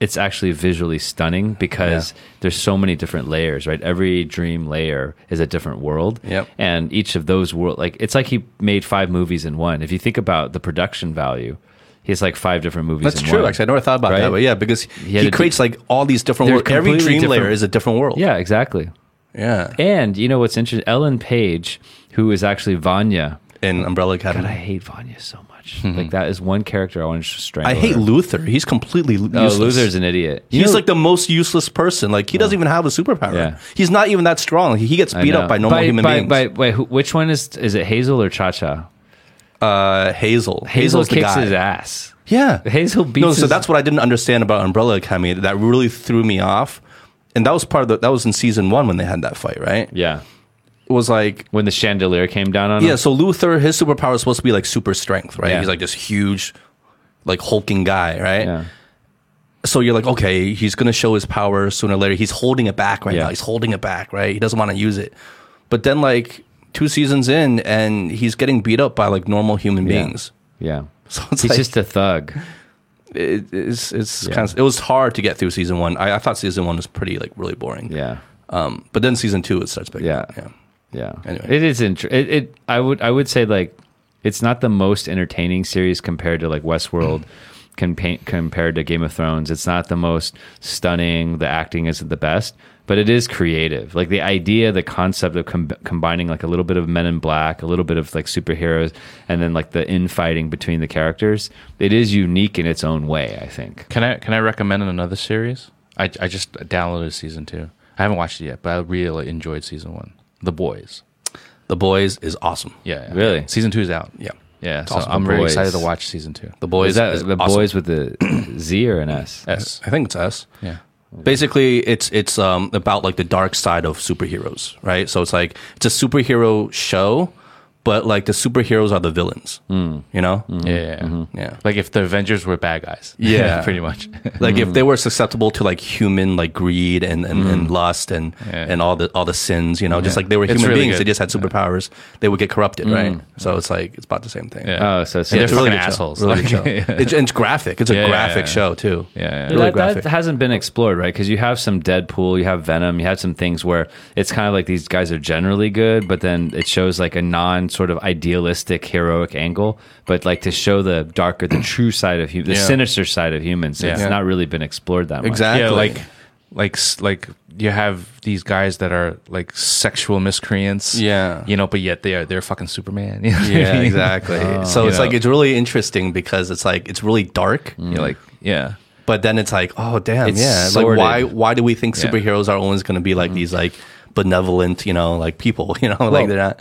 Speaker 3: it's actually visually stunning because there's so many different layers. Right, every dream layer is a different world.
Speaker 1: Yep.
Speaker 3: and each of those world, like it's like he made five movies in one. If you think about the production value, he has like five different movies.
Speaker 1: That's
Speaker 3: in
Speaker 1: true.
Speaker 3: one.
Speaker 1: Actually, I never thought about
Speaker 3: Right?
Speaker 1: that. But yeah, because he,
Speaker 3: do-
Speaker 1: creates like all these different worlds. Every dream layer is a different world.
Speaker 3: Yeah, exactly.
Speaker 1: yeah.
Speaker 3: And you know what's interesting? Ellen Page, who is actually Vanya.
Speaker 1: In Umbrella
Speaker 3: God,
Speaker 1: Academy.
Speaker 3: I hate Vanya so much. like that is one character I want to strangle.
Speaker 1: I hate
Speaker 3: her.
Speaker 1: Luther. He's completely
Speaker 3: Oh,
Speaker 1: useless.
Speaker 3: Luther's an idiot. You
Speaker 1: He's
Speaker 3: know-
Speaker 1: like the most useless person. Like he doesn't even have a superpower.
Speaker 3: Yeah.
Speaker 1: He's not even that strong. He gets beat up by normal human
Speaker 3: by,
Speaker 1: beings.
Speaker 3: By, who, which one is is it? Hazel or Cha Cha?
Speaker 1: uh, Hazel.
Speaker 3: Hazel
Speaker 1: Hazel's the
Speaker 3: kicks his ass.
Speaker 1: Yeah.
Speaker 3: Hazel beats.
Speaker 1: No, so
Speaker 3: his-
Speaker 1: that's what I didn't understand about Umbrella Academy. That really threw me off. And that was part of the, that was in season one when they had that fight, right?
Speaker 3: yeah.
Speaker 1: Was like,
Speaker 3: When the chandelier came down on
Speaker 1: yeah,
Speaker 3: him.
Speaker 1: so Luther, his superpower is supposed to be like super strength, right?
Speaker 3: Yeah.
Speaker 1: He's like this huge, like hulking guy, right?
Speaker 3: Yeah.
Speaker 1: So you're like, okay, he's gonna show his power sooner or later. He's holding it back right
Speaker 3: Yeah.
Speaker 1: now. He's holding it back, right? He doesn't want to use it. But then like two seasons in, and he's getting beat up by like normal human beings.
Speaker 3: Yeah.
Speaker 1: So it's
Speaker 3: He's
Speaker 1: like,
Speaker 3: just a thug.
Speaker 1: it, it's it's
Speaker 3: Yeah.
Speaker 1: kind of it was hard to get through season one. I, I thought season one was pretty like really boring.
Speaker 3: Yeah.
Speaker 1: Um, but then season two it starts picking
Speaker 3: Yeah.
Speaker 1: up. Yeah.
Speaker 3: Yeah.
Speaker 1: Anyway.
Speaker 3: It is interesting. it, it I would I would say like it's not the most entertaining series compared to like Westworld compa- compared to Game of Thrones. It's not the most stunning, the acting isn't the best, but it is creative. Like the idea, the concept of com- combining like a little bit of Men in Black, a little bit of like superheroes and then like the infighting between the characters, it is unique in its own way, I think.
Speaker 2: Can I can I recommend another series? I I just downloaded season two. I haven't watched it yet, but I really enjoyed season one. The Boys.
Speaker 1: The Boys is awesome.
Speaker 2: Yeah, yeah.
Speaker 3: Really?
Speaker 2: Season two is out.
Speaker 1: Yeah.
Speaker 2: Yeah, so
Speaker 1: awesome.
Speaker 2: I'm
Speaker 3: The
Speaker 2: very
Speaker 3: Boys.
Speaker 2: excited to watch season two.
Speaker 1: The Boys
Speaker 3: is that
Speaker 1: is
Speaker 3: the
Speaker 1: awesome.
Speaker 3: boys with the Z or an S?
Speaker 2: S.
Speaker 1: I think it's S.
Speaker 2: Yeah.
Speaker 1: Basically, it's it's um about like the dark side of superheroes, right? So it's like it's a superhero show, but like the superheroes are the villains. Hmm. You know? Hmm.
Speaker 2: Yeah. yeah. Hmm.
Speaker 1: Yeah.
Speaker 2: Like if the Avengers were bad guys.
Speaker 1: Yeah.
Speaker 2: pretty much.
Speaker 1: like if they were susceptible to like human like greed and, and, and lust and
Speaker 2: Yeah.
Speaker 1: and all the all the sins, you know, just
Speaker 2: Yeah.
Speaker 1: like they were human
Speaker 2: really
Speaker 1: beings, they just had superpowers, they would get corrupted, right? So it's like it's about the same thing.
Speaker 2: Yeah.
Speaker 3: Oh, so it's
Speaker 2: And
Speaker 1: it's
Speaker 2: they're
Speaker 1: really
Speaker 2: fucking
Speaker 1: good show.
Speaker 2: assholes.
Speaker 1: Really show.
Speaker 2: Like,
Speaker 1: It's, it's graphic. It's a
Speaker 2: Yeah, yeah,
Speaker 1: graphic
Speaker 2: yeah.
Speaker 1: show too.
Speaker 2: Yeah, yeah.
Speaker 1: Really
Speaker 3: that,
Speaker 1: graphic.
Speaker 3: that hasn't been explored, right? Because you have some Deadpool, you have Venom, you have some things where it's kind of like these guys are generally good, but then it shows like a non sort of idealistic heroic angle. But like to show the darker, the true side of humans, the
Speaker 2: Yeah.
Speaker 3: sinister side of humans, it's
Speaker 2: Yeah.
Speaker 3: not really been explored that much.
Speaker 1: Exactly.
Speaker 2: Yeah, like like s- like you have these guys that are like sexual miscreants.
Speaker 1: Yeah.
Speaker 2: You know, but yet they are they're fucking Superman. You know what I
Speaker 1: Yeah,
Speaker 2: mean?
Speaker 1: exactly. Uh,
Speaker 2: so
Speaker 1: it's
Speaker 2: know.
Speaker 1: like it's really interesting because it's like it's really dark, mm.
Speaker 2: You're like, yeah.
Speaker 1: but then it's like, oh damn,
Speaker 3: It's
Speaker 1: yeah. Like
Speaker 3: sordid.
Speaker 1: why why do we think
Speaker 2: Yeah.
Speaker 1: superheroes are always going to be like mm. these like benevolent, you know, like people, you know, like they're not.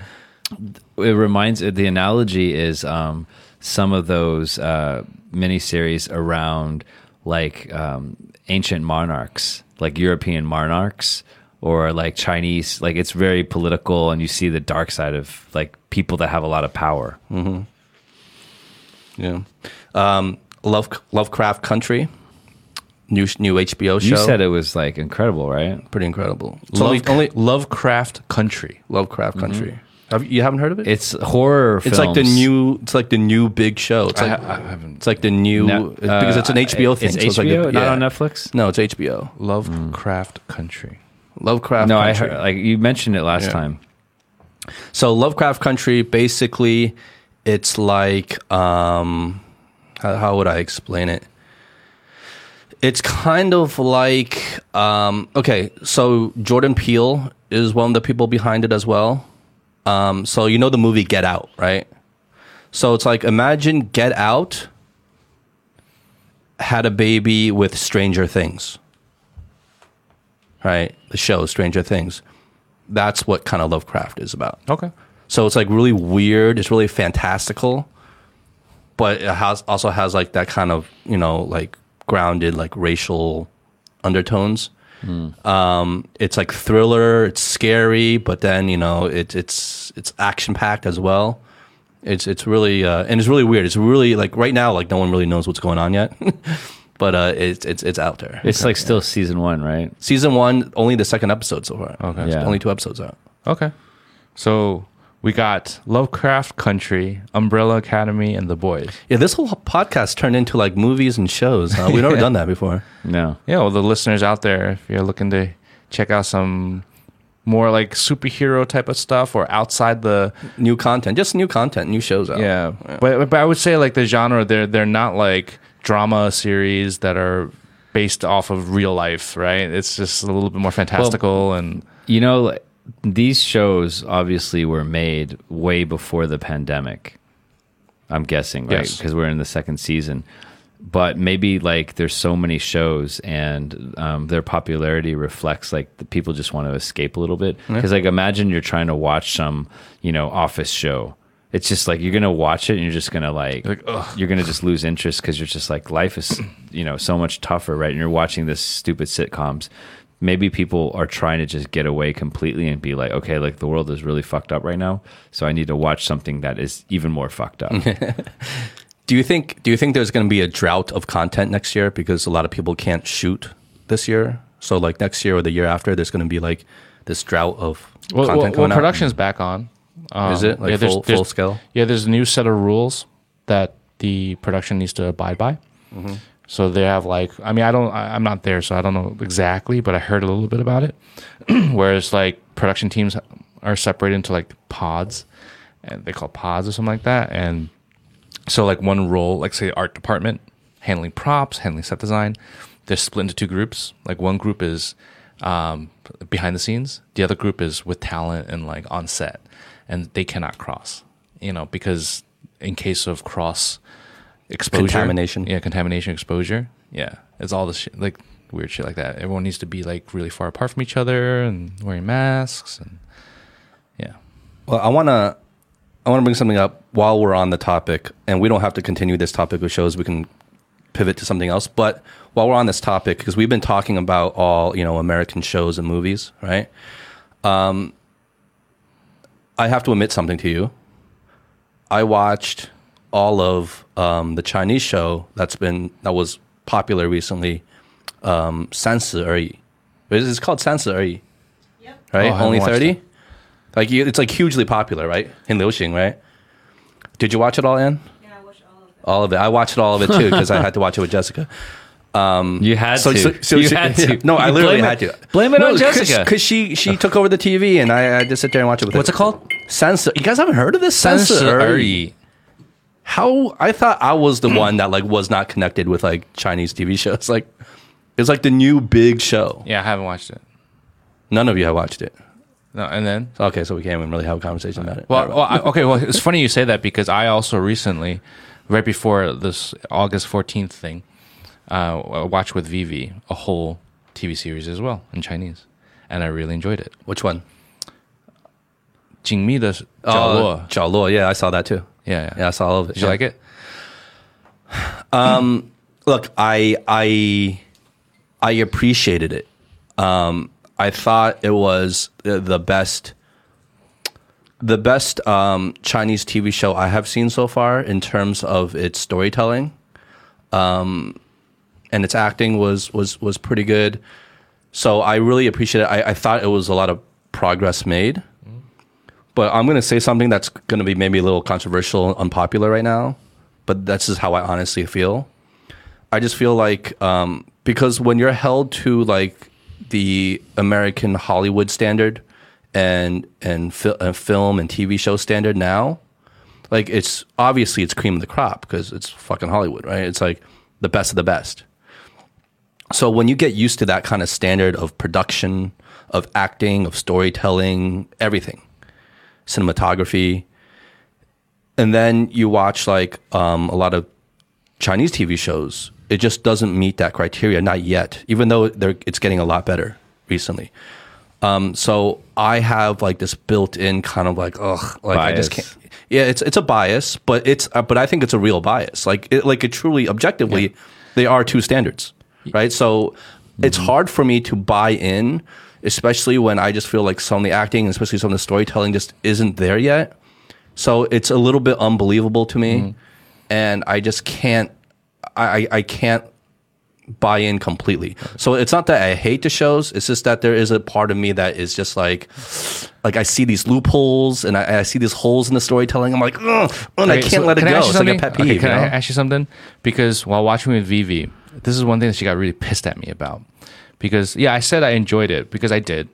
Speaker 3: It reminds the analogy is um, some of those uh, miniseries around like um, ancient monarchs, like European monarchs, or like Chinese. Like it's very political, and you see the dark side of like people that have a lot of power.
Speaker 1: Yeah. Um, Love Lovecraft Country, new new HBO show.
Speaker 3: You said it was like incredible, right?
Speaker 1: pretty incredible. Only, only
Speaker 2: Lovecraft Country.
Speaker 1: Lovecraft Country. Have, you haven't heard of it?
Speaker 3: It's horror.
Speaker 1: It's like the new. It's like the new big show. It's
Speaker 2: I,
Speaker 1: like
Speaker 2: ha- I haven't.
Speaker 1: it's like the new
Speaker 3: No,
Speaker 1: because it's an
Speaker 3: uh,
Speaker 1: HBO thing.
Speaker 3: It's
Speaker 1: so it's like
Speaker 3: HBO,
Speaker 1: the-
Speaker 3: not
Speaker 1: yeah.
Speaker 3: on Netflix.
Speaker 1: No, it's HBO.
Speaker 2: Lovecraft Country.
Speaker 1: Lovecraft.
Speaker 3: No, I heard like you mentioned it last
Speaker 1: Yeah.
Speaker 3: time.
Speaker 1: So Lovecraft Country, basically, it's like um, how, how would I explain it? It's kind of like um, okay. So Jordan Peele is one of the people behind it as well. Um, so you know the movie Get Out, right? So it's like imagine Get Out had a baby with Stranger Things, right? The show Stranger Things. That's what kind of Lovecraft is about.
Speaker 2: Okay.
Speaker 1: So it's like really weird. It's really fantastical, but it has also has like that kind of you know like grounded like racial undertones. Um, it's like thriller. It's scary, but then you know it's it's it's action packed as well. It's it's really uh, and it's really weird. It's really like right now like no one really knows what's going on yet, but uh, it's it's it's out there.
Speaker 3: It's like still season one, right?
Speaker 1: season one, only the second episode so far.
Speaker 2: Okay.
Speaker 3: Yeah.
Speaker 1: only two episodes out.
Speaker 2: Okay. So we got Lovecraft Country, Umbrella Academy, and The Boys.
Speaker 1: Yeah, this whole podcast turned into like movies and shows. Huh? We've never done that before.
Speaker 3: No.
Speaker 2: Yeah, well, the listeners out there, if you're looking to check out some more like superhero type of stuff or outside the
Speaker 1: New content, just new content, new shows out.
Speaker 2: yeah, But, but I would say like the genre they're they're not like drama series that are based off of real life, right? It's just a little bit more fantastical and
Speaker 3: You know, these shows obviously were made way before the pandemic. I'm guessing, right?
Speaker 2: Yes.
Speaker 3: Because we're in the second season. But maybe like there's so many shows and um, their popularity reflects like the people just want to escape a little bit. Because like imagine you're trying to watch some, you know, office show. It's just like you're gonna watch it and you're just gonna like,
Speaker 2: Like,
Speaker 3: you're gonna just lose interest because you're just like life is you know so much tougher, right? And you're watching this stupid sitcoms. Maybe people are trying to just get away completely and be like, okay, like the world is really fucked up right now, so I need to watch something that is even more fucked up.
Speaker 1: Do you think? Do you think there's going to be a drought of content next year because a lot of people can't shoot this year? So like next year or the year after, there's going to be like this drought of
Speaker 2: well, well,
Speaker 1: content
Speaker 2: well
Speaker 1: coming
Speaker 2: production's back on. Um,
Speaker 1: Is it? Like
Speaker 2: there's-
Speaker 1: full-
Speaker 2: there's-
Speaker 1: full scale?
Speaker 2: Yeah, there's a new set of rules that the production needs to abide by.
Speaker 1: Mm-hmm.
Speaker 2: So they have like, I mean, I don't, I, I'm not there, so I don't know exactly, but I heard a little bit about it. Whereas like production teams are separated into like pods, and they call pods or something like that. And so like one role, like say art department, handling props, handling set design, they're split into two groups. Like one group is um, behind the scenes, the other group is with talent and like on set, and they cannot cross, you know, because in case of cross exposure,
Speaker 1: Contamination.
Speaker 2: yeah, contamination, exposure, yeah, it's all this shit, like weird shit like that. Everyone needs to be like really far apart from each other and wearing masks and yeah.
Speaker 1: Well, I want to I want to bring something up while we're on the topic, and we don't have to continue this topic with shows. We can pivot to something else. But while we're on this topic, because we've been talking about all you know American shows and movies, right? Um, I have to admit something to you. I watched all of um, the Chinese show that's been that was popular recently, um, Sansi It's called Sansi Eryi,
Speaker 4: yep.
Speaker 1: right?
Speaker 2: Oh,
Speaker 1: Only thirty. Like it's like hugely popular, right? In Liuxing, right? Did you watch it all, Anne?
Speaker 4: Yeah, I watched all of it.
Speaker 1: All of it. I watched all of it too because I had to watch it with Jessica.
Speaker 3: Um, you had
Speaker 1: so,
Speaker 3: to.
Speaker 1: So, so
Speaker 3: you
Speaker 1: she,
Speaker 3: had to.
Speaker 1: No, I literally had to.
Speaker 3: Blame it
Speaker 1: no,
Speaker 3: on Jessica
Speaker 1: because she she took over the TV and I, I just sit there and watch it with
Speaker 2: What's
Speaker 1: her.
Speaker 2: it called?
Speaker 1: Sensor. You guys haven't heard of this?
Speaker 2: Sensor
Speaker 1: How I thought I was the one that like was not connected with like Chinese TV shows. Like it's like the new big show.
Speaker 2: Yeah, I haven't watched it.
Speaker 1: None of you have watched it.
Speaker 2: No, and then
Speaker 1: Okay, so we can't even really have a conversation about it.
Speaker 2: Well, well I, okay. Well, it's funny you say that because I also recently, right before this August fourteenth thing, uh, I watched with Vivi a whole TV series as well in Chinese, and I really enjoyed it.
Speaker 1: Which one?
Speaker 2: 紧密的角
Speaker 1: Oh,
Speaker 2: 落.
Speaker 1: Jiao Luo. Yeah, I saw that too.
Speaker 2: yeah, yeah.
Speaker 1: Yeah, I saw all of it.
Speaker 2: Did you like it?
Speaker 1: look, I I I appreciated it. Um, I thought it was the the best the best um, Chinese TV show I have seen so far in terms of its storytelling. Um, and its acting was was was pretty good. So I really appreciate it. I, I thought it was a lot of progress made. But I'm going to say something that's going to be maybe a little controversial, unpopular right now. But that's just how I honestly feel. I just feel like um, because when you're held to like the American Hollywood standard and and, fil- and film and TV show standard now, like it's obviously it's cream of the crop because it's fucking Hollywood, right? It's like the best of the best. So when you get used to that kind of standard of production, of acting, of storytelling, everything, cinematography, and then you watch like um, a lot of Chinese TV shows, it just doesn't meet that criteria, not yet. Even though they're, it's getting a lot better recently. Um, so I have like this built-in kind of like, ugh, like I just can't. Yeah, it's it's a bias, but it's uh, but I think it's a real bias. Like it, like it truly, objectively, they are two standards, right? So it's hard for me to buy in, especially when I just feel like some of the acting, and especially some of the storytelling, just isn't there yet. So it's a little bit unbelievable to me, mm-hmm. and I just can't. I I- can't buy in completely. So it's not that I hate the shows. It's just that there is a part of me that is just like, like I see these loopholes and I, I see these holes in the storytelling. I'm like, ugh, and I can't
Speaker 2: so
Speaker 1: let it
Speaker 2: can
Speaker 1: go. It's like a pet peeve.
Speaker 2: Okay,
Speaker 1: you
Speaker 2: can I ask you something? Because while watching with Vivi, this is one thing that she got really pissed at me about. Because yeah, I said I enjoyed it because I did,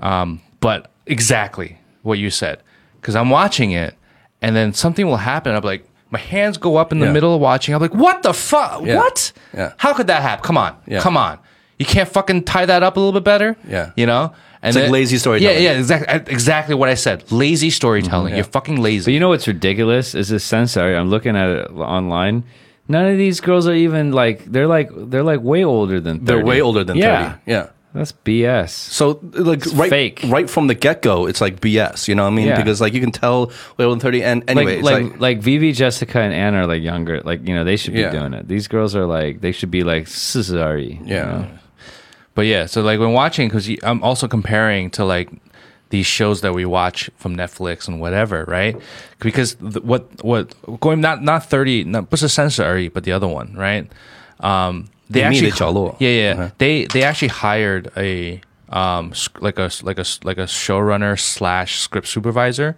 Speaker 2: um, but exactly what you said. Because I'm watching it, and then something will happen. I'm like, my hands go up in the
Speaker 1: Yeah.
Speaker 2: middle of watching. I'm like, what the fuck?
Speaker 1: Yeah.
Speaker 2: What?
Speaker 1: Yeah.
Speaker 2: How could that happen? Come on,
Speaker 1: Yeah.
Speaker 2: come on. You can't fucking tie that up a little bit better.
Speaker 1: Yeah.
Speaker 2: you know. And
Speaker 1: It's like lazy storytelling.
Speaker 2: Yeah, yeah, exactly, exactly what I said. Lazy storytelling.
Speaker 1: Mm-hmm.
Speaker 2: You're fucking lazy.
Speaker 3: But you know what's ridiculous is this sensor. I'm looking at it online. None of these girls are even like they're like they're like way older than 30.
Speaker 1: They're way older than
Speaker 3: yeah.
Speaker 1: 30. Yeah.
Speaker 3: That's BS.
Speaker 1: So like right,
Speaker 3: fake.
Speaker 1: right from the get go, it's like BS. You know what I mean?
Speaker 3: Yeah.
Speaker 1: Because like you can tell way older than 30. And anyway,
Speaker 3: like
Speaker 1: it's
Speaker 3: like, like Vivi, Jessica, and Anna are like younger. Like you know they should be
Speaker 1: Yeah.
Speaker 3: doing it. These girls are like they should be like Cesari.
Speaker 1: yeah.
Speaker 2: But yeah, so like when watching, because I'm also comparing to like these shows that we watch from Netflix and whatever, right? Because the, what what going not not thirty, not the censory, but the other one, right? Um, they actually yeah yeah
Speaker 1: Uh-huh.
Speaker 2: they they actually hired a um like a like a like a showrunner slash script supervisor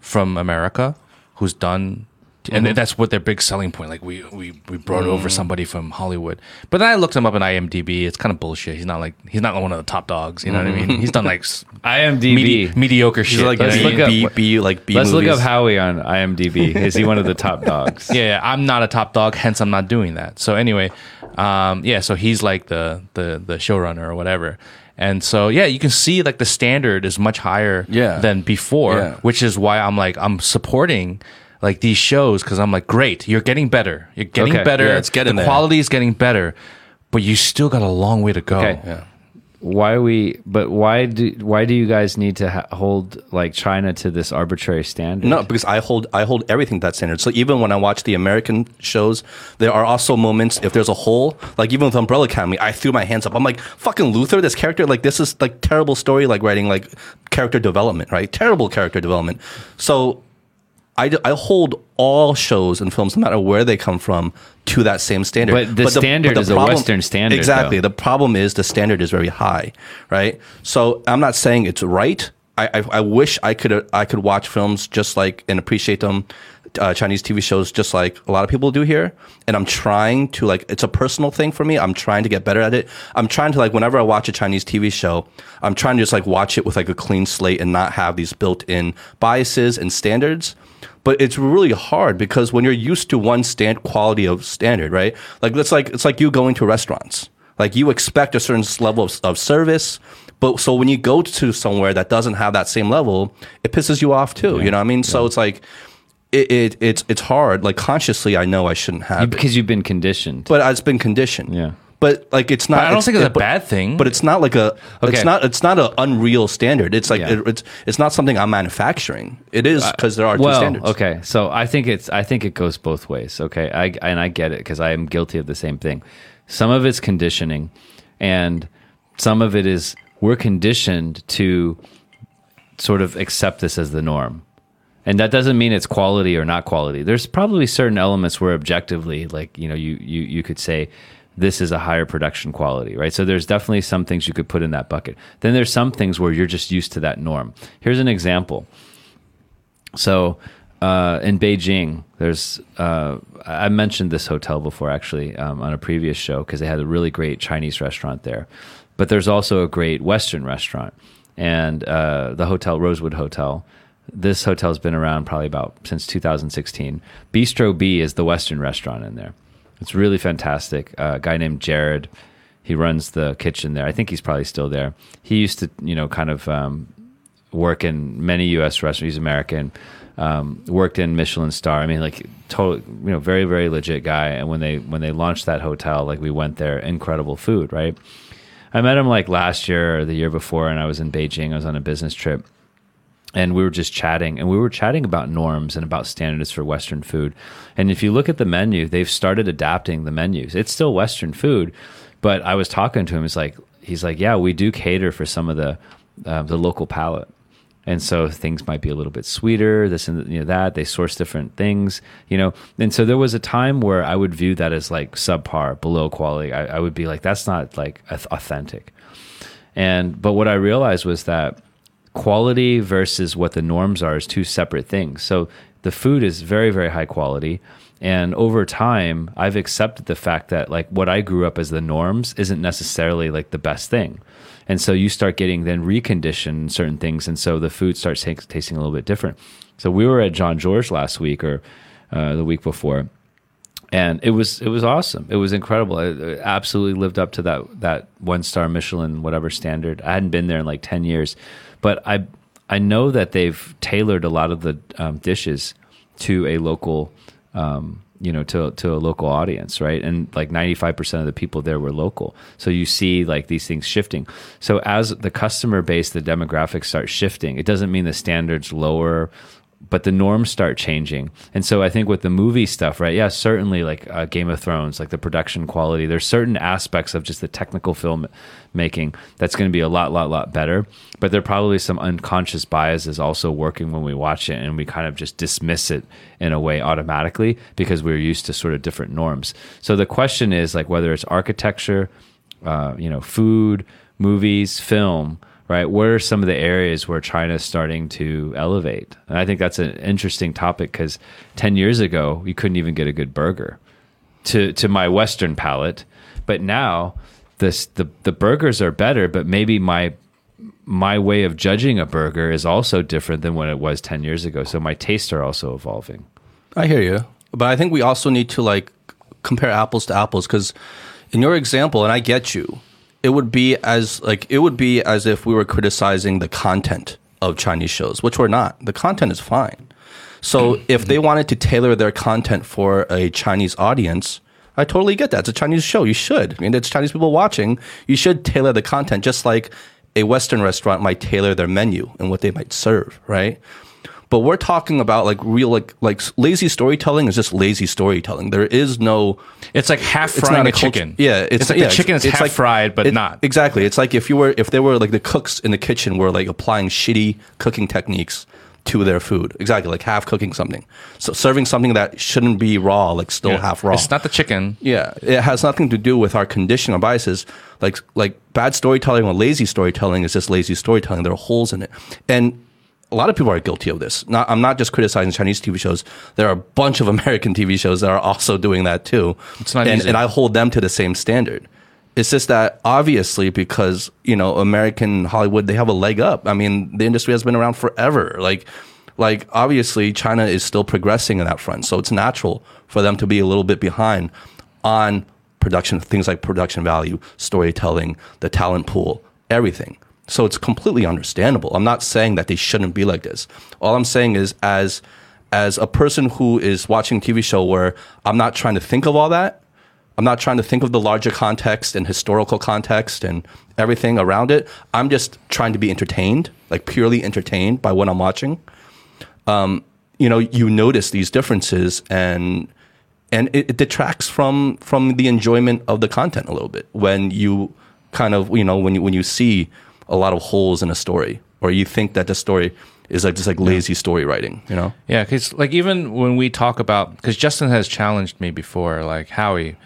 Speaker 2: from America who's done. And
Speaker 1: Mm-hmm.
Speaker 2: that's what their big selling point. Like we we, we brought
Speaker 1: Mm.
Speaker 2: over somebody from Hollywood, but then I looked him up on IMDb. It's kind of bullshit. He's not like he's not one of the top dogs. You know what I mean? He's done like
Speaker 3: IMDb.
Speaker 2: medi- mediocre
Speaker 1: She's
Speaker 2: shit.
Speaker 1: like
Speaker 3: Let's look up-
Speaker 1: B, B, like B
Speaker 3: Let's
Speaker 1: movies.
Speaker 3: look up Howie on IMDb. Is he one of the top dogs?
Speaker 2: yeah, yeah, I'm not a top dog, hence I'm not doing that. So anyway, um, yeah, so he's like the the the showrunner or whatever. And so yeah, you can see like the standard is much higher
Speaker 1: Yeah.
Speaker 2: than before,
Speaker 1: Yeah.
Speaker 2: which is why I'm like I'm supporting like these shows because I'm like great, you're getting better, you're getting
Speaker 3: Okay,
Speaker 2: better,
Speaker 1: yeah, it's getting
Speaker 2: the
Speaker 1: there.
Speaker 2: quality is getting better, but you still got a long way to go.
Speaker 3: Okay.
Speaker 1: Yeah.
Speaker 3: Why we? But why do why do you guys need to ha- hold like China to this arbitrary standard?
Speaker 1: No, because I hold I hold everything to that standard. So even when I watch the American shows, there are also moments if there's a hole, like even with Umbrella Academy, I threw my hands up. I'm like, fucking Luther, this character, like this is like terrible story, like writing, like character development, right? Terrible character development. So I, I hold all shows and films, no matter where they come from, to that same standard.
Speaker 3: But the standard is a Western standard,
Speaker 1: Exactly.
Speaker 3: though.
Speaker 1: The problem is the standard is very high, right? So I'm not saying it's right. I, I, I wish I could I could watch films just like and appreciate them, uh, Chinese TV shows just like a lot of people do here. And I'm trying to like it's a personal thing for me. I'm trying to get better at it. I'm trying to like whenever I watch a Chinese TV show, I'm trying to just like watch it with like a clean slate and not have these built-in biases and standards. But it's really hard because when you're used to one stand quality of standard, right? Like it's like it's like you going to restaurants. Like you expect a certain level of, of service, but so when you go to somewhere that doesn't have that same level, it pisses you off too. You know what I mean? So it's like it, it it's it's hard. Like consciously, I know I shouldn't have
Speaker 3: You- because you've been conditioned.
Speaker 1: but it's been conditioned.
Speaker 3: Yeah.
Speaker 1: But like it's not.
Speaker 2: I don't think it's a
Speaker 1: but-
Speaker 2: bad thing.
Speaker 1: But it's not like a.
Speaker 2: Okay.
Speaker 1: It's not. It's not an unreal standard. It's like
Speaker 3: Yeah.
Speaker 1: it- it's it's not something I'm manufacturing. It is uh, because there are two
Speaker 3: well,
Speaker 1: standards.
Speaker 3: okay. So I think it's I think it goes both ways. Okay, I and I get it because I am guilty of the same thing. Some of it's conditioning, and some of it is we're conditioned to sort of accept this as the norm. And that doesn't mean it's quality or not quality. There's probably certain elements where objectively, like you know, you you you could say this is a higher production quality, right? So there's definitely some things you could put in that bucket. Then there's some things where you're just used to that norm. Here's an example. So uh, in Beijing, there's uh, I mentioned this hotel before actually um, on a previous show because they had a really great Chinese restaurant there, but there's also a great Western restaurant, and uh, the hotel Rosewood Hotel. This hotel's been around probably about since 2016. Bistro B is the Western restaurant in there. It's really fantastic. Uh, a guy named Jared, he runs the kitchen there. I think he's probably still there. He used to, you know, kind of um, work in many U.S. restaurants. He's American. Um, worked in Michelin star. I mean, like total, you know, very very legit guy. And when they when they launched that hotel, like we went there, incredible food, right? I met him like last year or the year before, and I was in Beijing. I was on a business trip, and we were just chatting and we were chatting about norms and about standards for western food. And if you look at the menu they've started adapting the menus. It's still western food but i was talking to him. He's like he's like yeah we do cater for some of the uh, the local palate. And so things might be a little bit sweeter this and you know that. They source different things you know? And so there was a time where i would view that as like subpar below quality. I, I would be like that's not like authentic. And but what i realized was that quality versus what the norms are is two separate things. So the food is very, very high quality. And over time, I've accepted the fact that like what I grew up as the norms isn't necessarily like the best thing. And so you start getting then reconditioned certain things. And so the food starts ta- tasting a little bit different. So we were at Jean-Georges last week or uh, the week before and it was it was awesome. It was incredible. It, it absolutely lived up to that that one star Michelin whatever standard. I hadn't been there in like ten years, but I I know that they've tailored a lot of the um, dishes to a local. Um, you know, to to a local audience, right? And like ninety five percent of the people there were local. So you see like these things shifting. So as the customer base, the demographics start shifting. It doesn't mean the standards lower but the norms start changing. And so I think with the movie stuff, right? Yeah, certainly like uh, Game of Thrones, like the production quality, there's certain aspects of just the technical film making that's going to be a lot, lot, lot better. But there are probably some unconscious biases also working when we watch it and we kind of just dismiss it in a way automatically because we're used to sort of different norms. So the question is like whether it's architecture, uh, you know, food, movies, film, right? What are some of the areas where China is starting to elevate? And I think that's an interesting topic because 10 years ago, you couldn't even get a good burger to, to my Western palate. But now this, the, the burgers are better, but maybe my, my way of judging a burger is also different than what it was 10 years ago. So my tastes are also evolving.
Speaker 1: I hear you, but I think we also need to like compare apples to apples because in your example, and I get you, it would be as like it would be as if we were criticizing the content of Chinese shows, which we're not. The content is fine. So mm-hmm. if they wanted to tailor their content for a Chinese audience, I totally get that. It's a Chinese show. You should. I mean, it's Chinese people watching. You should tailor the content just like a Western restaurant might tailor their menu and what they might serve, right? But we're talking about like real like like lazy storytelling is just lazy storytelling. There is no
Speaker 2: It's like half
Speaker 1: it's
Speaker 2: frying a
Speaker 1: cult-
Speaker 2: chicken.
Speaker 1: Yeah,
Speaker 2: it's, like
Speaker 1: yeah,
Speaker 2: the chicken is
Speaker 1: it's
Speaker 2: half
Speaker 1: like-
Speaker 2: fried, but
Speaker 1: it-
Speaker 2: not.
Speaker 1: exactly. It's like if you were if they were like the cooks in the kitchen were like applying shitty cooking techniques to their food. Exactly, like half cooking something. So serving something that shouldn't be raw, like still
Speaker 2: Yeah.
Speaker 1: half raw.
Speaker 2: It's not the chicken.
Speaker 1: Yeah, it has nothing to do with our conditioning or biases. Like like bad storytelling or lazy storytelling is just lazy storytelling. There are holes in it, and a lot of people are guilty of this. Not, I'm not just criticizing Chinese TV shows. There are a bunch of American TV shows that are also doing that too.
Speaker 2: It's not
Speaker 1: and,
Speaker 2: easy.
Speaker 1: and I hold them to the same standard. It's just that obviously because you know American Hollywood they have a leg up. I mean the industry has been around forever. Like like obviously China is still progressing in that front, so it's natural for them to be a little bit behind on production things like production value, storytelling, the talent pool, everything. So it's completely understandable. I'm not saying that they shouldn't be like this. All I'm saying is as as a person who is watching TV show where I'm not trying to think of all that, I'm not trying to think of the larger context and historical context and everything around it. I'm just trying to be entertained, like purely entertained by what I'm watching. Um, you know, you notice these differences and and it, it detracts from from the enjoyment of the content a little bit when you kind of you know when you when you see a lot of holes in a story or you think that the story is like just like lazy story writing, you know?
Speaker 2: Yeah, because like even when we talk about, because Justin has challenged me before, like Howie,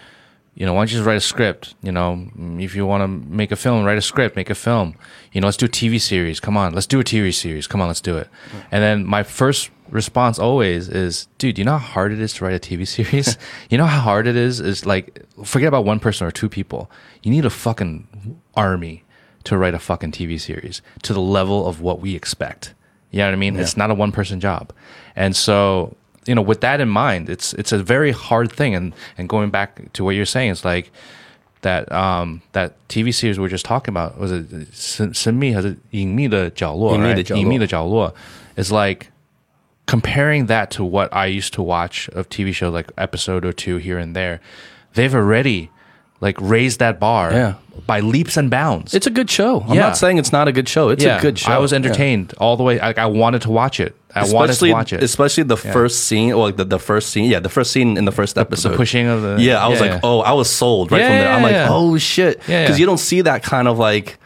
Speaker 2: you know, why don't you just write a script? You know, mm, if you want to make a film, write a script, make a film. You know, let's do a TV series. Come on, let's do a TV series. Come on, let's do it. And then my first response always is, dude, you know how hard it is to write a TV series? you know how hard it is? Is like, forget about one person or two people. You need a fucking army to write a fucking TV series to the level of what we expect. You know what I mean? It's not a one person job. And so, you know, with that in mind, it's it's a very hard thing. And and going back to what you're saying, it's like that um that TV series we were just talking about was it 神神秘还是隐秘的角落
Speaker 1: 隐秘的
Speaker 2: right?
Speaker 1: 角落。
Speaker 2: 隐秘的角落 is like comparing that to what I used to watch of TV shows like episode or two here and there, they've already like raised that bar
Speaker 1: Yeah.
Speaker 2: by leaps and bounds.
Speaker 1: It's a good show. I'm
Speaker 2: Yeah.
Speaker 1: not saying it's not a good show. It's a good show.
Speaker 2: I was
Speaker 1: Yeah.
Speaker 2: entertained all the way. Like I wanted to watch it. I wanted
Speaker 1: especially
Speaker 2: to watch it.
Speaker 1: especially the first scene or like the, the first scene yeah the first scene in the first episode
Speaker 2: pushing of the-
Speaker 1: yeah i was
Speaker 2: yeah,
Speaker 1: like
Speaker 2: yeah.
Speaker 1: oh i was sold right
Speaker 2: Yeah,
Speaker 1: from there i'm like
Speaker 2: yeah.
Speaker 1: oh shit because
Speaker 2: Yeah, yeah.
Speaker 1: you don't see that kind of like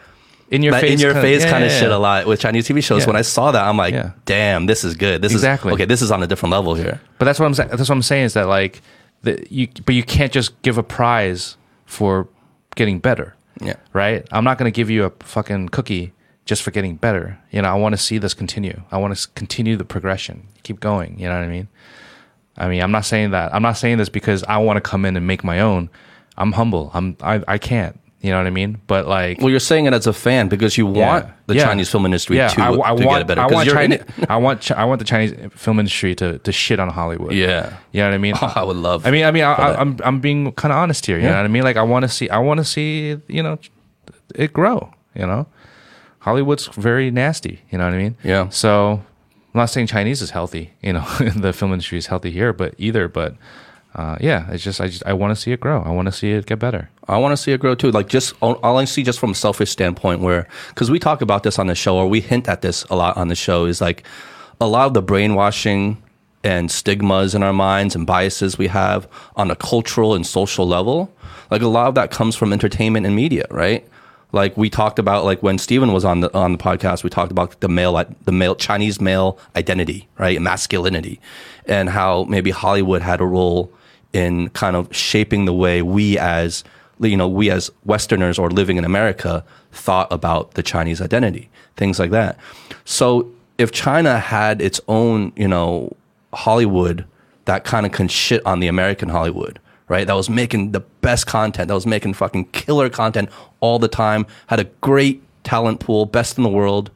Speaker 2: in your
Speaker 1: that
Speaker 2: face,
Speaker 1: in your
Speaker 2: kinda-
Speaker 1: face
Speaker 2: yeah,
Speaker 1: kind of
Speaker 2: yeah,
Speaker 1: shit
Speaker 2: yeah.
Speaker 1: a lot with chinese tv shows
Speaker 2: Yeah.
Speaker 1: when i saw that i'm like
Speaker 2: Yeah.
Speaker 1: damn this is good this
Speaker 2: Exactly.
Speaker 1: is okay this is on a different level here
Speaker 2: But that's what I'm saying. That's what I'm saying is that like the, you, but you can't just give a prize for getting better.
Speaker 1: yeah
Speaker 2: right? I'm not going to give you a fucking cookie just for getting better. You know, I want to see this continue. I want to continue the progression, keep going. You know what I mean? I mean, I'm not saying that. I'm not saying this because I want to come in and make my own. I'm humble. I'm. I. I can't. You know what I mean? But like,
Speaker 1: well you're saying it as a fan because you want
Speaker 2: yeah,
Speaker 1: the
Speaker 2: yeah.
Speaker 1: chinese film industry
Speaker 2: yeah,
Speaker 1: to,
Speaker 2: I, I
Speaker 1: to
Speaker 2: want,
Speaker 1: get better
Speaker 2: I want China. I want. I want the Chinese film industry to to shit on Hollywood.
Speaker 1: yeah
Speaker 2: You know what I mean?
Speaker 1: Oh, i would love
Speaker 2: I mean, I mean, I,
Speaker 1: that.
Speaker 2: I'm I'm being kind of honest here. You know what I mean? Like, I want to see, I want to see, you know, it grow. You know, Hollywood's very nasty. You know what I mean?
Speaker 1: Yeah.
Speaker 2: So I'm not saying Chinese is healthy. You know, the film industry is healthy here, but either. But uh, yeah, it's just I just I want to see it grow. I want to see it get better.
Speaker 1: I want to see it grow too. Like just all all I see just from a selfish standpoint, where because we talk about this on the show, or we hint at this a lot on the show, is like a lot of the brainwashing and stigmas in our minds and biases we have on a cultural and social level. Like a lot of that comes from entertainment and media, right? Like we talked about, like when Steven was on the on the podcast, we talked about the male the male Chinese male identity, right, masculinity, and how maybe Hollywood had a role in kind of shaping the way we as you know we as westerners or living in america thought about the chinese identity things like that. So if china had its own you know hollywood that kind of can shit on the american hollywood right? That was making the best content that was making fucking killer content all the time had a great talent pool best in the world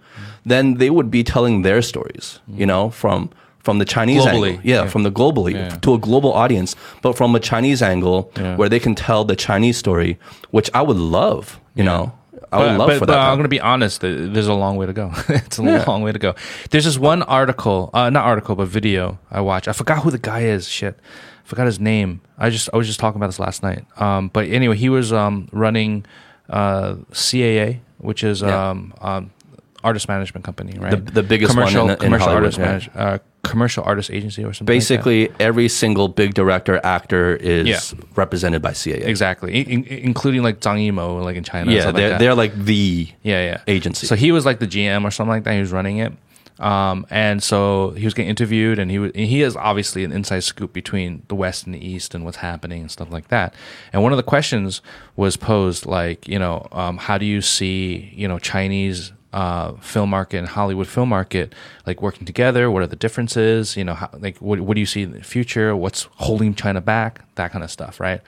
Speaker 1: then they would be telling their stories you know from from the chinese
Speaker 2: Globally.
Speaker 1: angle. yeah,
Speaker 2: Yeah.
Speaker 1: from the globally
Speaker 2: Yeah.
Speaker 1: to a global audience, but from a Chinese angle
Speaker 2: Yeah.
Speaker 1: where they can tell the Chinese story, which I would love. You know, I would
Speaker 2: but,
Speaker 1: love
Speaker 2: but,
Speaker 1: for
Speaker 2: but
Speaker 1: that.
Speaker 2: I'm going to be honest. There's a long way to go. it's a long way to go. There's this one article, uh, not article, but video I watched. I forgot who the guy is. Shit, I forgot his name. I just I was just talking about this last night. Um, but anyway, he was um, running uh, CAA, which is um, um, artist management company, right?
Speaker 1: The- the biggest one
Speaker 2: commercial
Speaker 1: in- in
Speaker 2: commercial
Speaker 1: Hollywood,
Speaker 2: artist
Speaker 1: yeah.
Speaker 2: manage, uh, commercial artist agency or something. like.
Speaker 1: Basically, every single big director actor is
Speaker 2: Yeah.
Speaker 1: represented by CAA.
Speaker 2: exactly, in- including like Zhang Yimou, like in China.
Speaker 1: Yeah, they're
Speaker 2: that.
Speaker 1: they're like the
Speaker 2: yeah, yeah.
Speaker 1: agency.
Speaker 2: So he was like the GM or something like that. He was running it. Um, and so he was getting interviewed, and he was, and he is obviously an inside scoop between the West and the East and what's happening and stuff like that. And one of the questions was posed, like, you know, um, how do you see, you know, Chinese uh, film market and Hollywood film market like working together? What are the differences? You know, how, like, what, what do you see in the future? What's holding China back? That kind of stuff, right?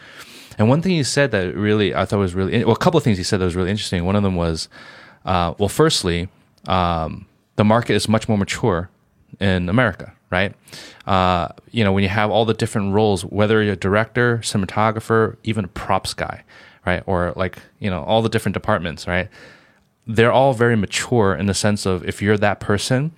Speaker 2: And one thing he said that really I thought was really well, a couple of things he said that was really interesting. One of them was, uh, well, firstly, um, the market is much more mature in America, right? Uh, you know, when you have all the different roles, whether you're a director, cinematographer, even a props guy, right, or like you know all the different departments, right? They're all very mature in the sense of if you're that person,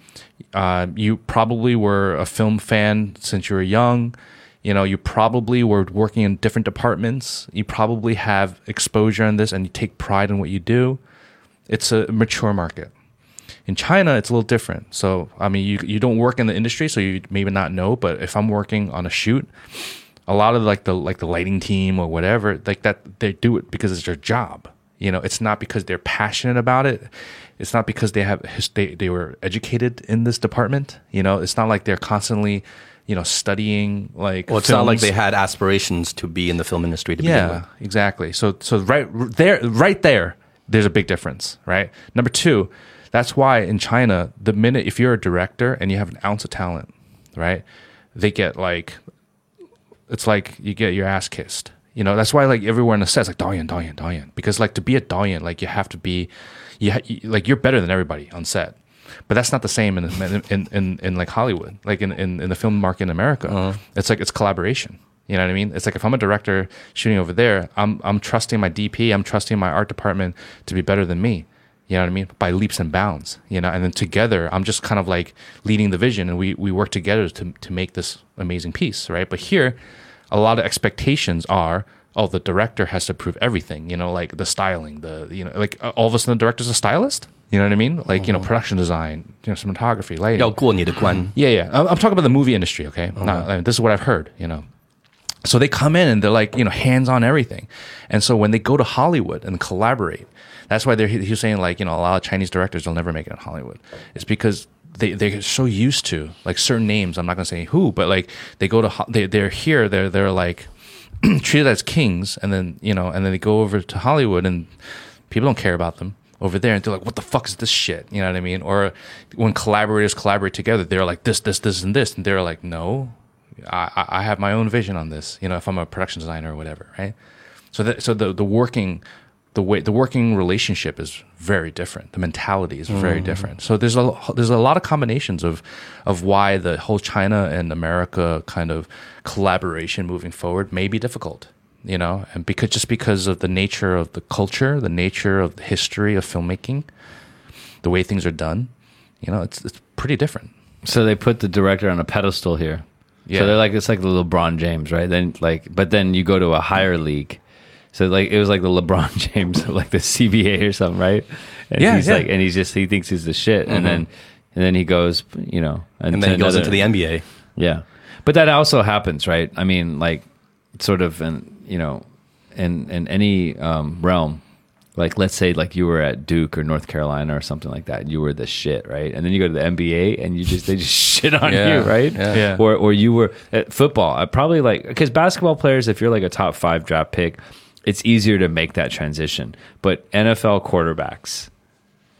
Speaker 2: uh, you probably were a film fan since you were young You know, you probably were working in different departments. You probably have exposure in this and you take pride in what you do. It's a mature market. In China, it's a little different. So, I mean, you, you don't work in the industry, so you maybe not know, but if I'm working on a shoot, a lot of like the like the lighting team or whatever, like that they do it because it's their job. You know, it's not because they're passionate about it. It's not because they have they they were educated in this department. You know, it's not like they're constantly, you know, studying like.
Speaker 1: Well, it's not like they had aspirations to be in the film industry to begin
Speaker 2: Yeah,
Speaker 1: with.
Speaker 2: exactly. So so right there, right there, there's a big difference, right? Number two, that's why in China, the minute if you're a director and you have an ounce of talent, right, they get like, it's like you get your ass kissed. You know, that's why like everyone in set, like daoyan, daoyan, daoyan, because like to be a daoyan, like you have to be, you ha- like you're better than everybody on set. But that's not the same in the, in, in, in, like Hollywood, like in, in, in the film market in America. Uh-huh. It's like it's collaboration. You know what I mean? It's like if I'm a director shooting over there, I'm I'm trusting my DP, I'm trusting my art department to be better than me. You know what I mean? By leaps and bounds. You know, and then together, I'm just kind of like leading the vision, and we we work together to to make this amazing piece, right? But here, a lot of expectations are oh the director has to prove everything you know like the styling the you know like uh, all of a sudden the director's a stylist you know what i mean like you know production design you know cinematography lighting
Speaker 1: 要过你的关。
Speaker 2: yeah yeah I'm, I'm talking about the movie industry okay Not- I mean, this is what i've heard you know so they come in and they're like you know hands on everything and so when they go to hollywood and collaborate that's why they're he was saying like you know a lot of chinese directors will never make it in hollywood it's because they, they're so used to like certain names i'm not to say who but like they go to they, they're here they're they're like treated as kings and then you know and then they go over to hollywood and people don't care about them over there and they're like what the fuck is this shit? You know what i mean? Or when collaborators collaborate together they're like this this this and this and they're like no i I have my own vision on this you know if i'm a production designer or whatever right? So that so the the working the way the working relationship is very different. The mentality is very mm. different. So there's a there's a lot of combinations of of why the whole China and America kind of collaboration moving forward may be difficult. You know, and because just because of the nature of the culture, the nature of the history of filmmaking, the way things are done, you know, it's it's pretty different.
Speaker 3: So they put the director on a pedestal here.
Speaker 2: Yeah.
Speaker 3: So they're like it's like the LeBron James, right? Then like, but then you go to a higher league. So like it was like the LeBron James, of like the CBA or something, right? And
Speaker 2: Yeah,
Speaker 3: he's
Speaker 2: yeah.
Speaker 3: like, and he's just he thinks he's the shit, and then and then he goes, you know,
Speaker 1: And then he goes into the NBA.
Speaker 3: yeah, but that also happens, right? I mean, like, sort of, in you know, in in any um, realm, like let's say like you were at Duke or North Carolina or something like that, and you were the shit, right? And then you go to the NBA and you just they just shit on
Speaker 1: Yeah,
Speaker 3: you, right?
Speaker 1: yeah.
Speaker 2: Yeah.
Speaker 3: Or or you were at football, I probably like because basketball players, if you're like a top five draft pick, it's easier to make that transition. But NFL quarterbacks,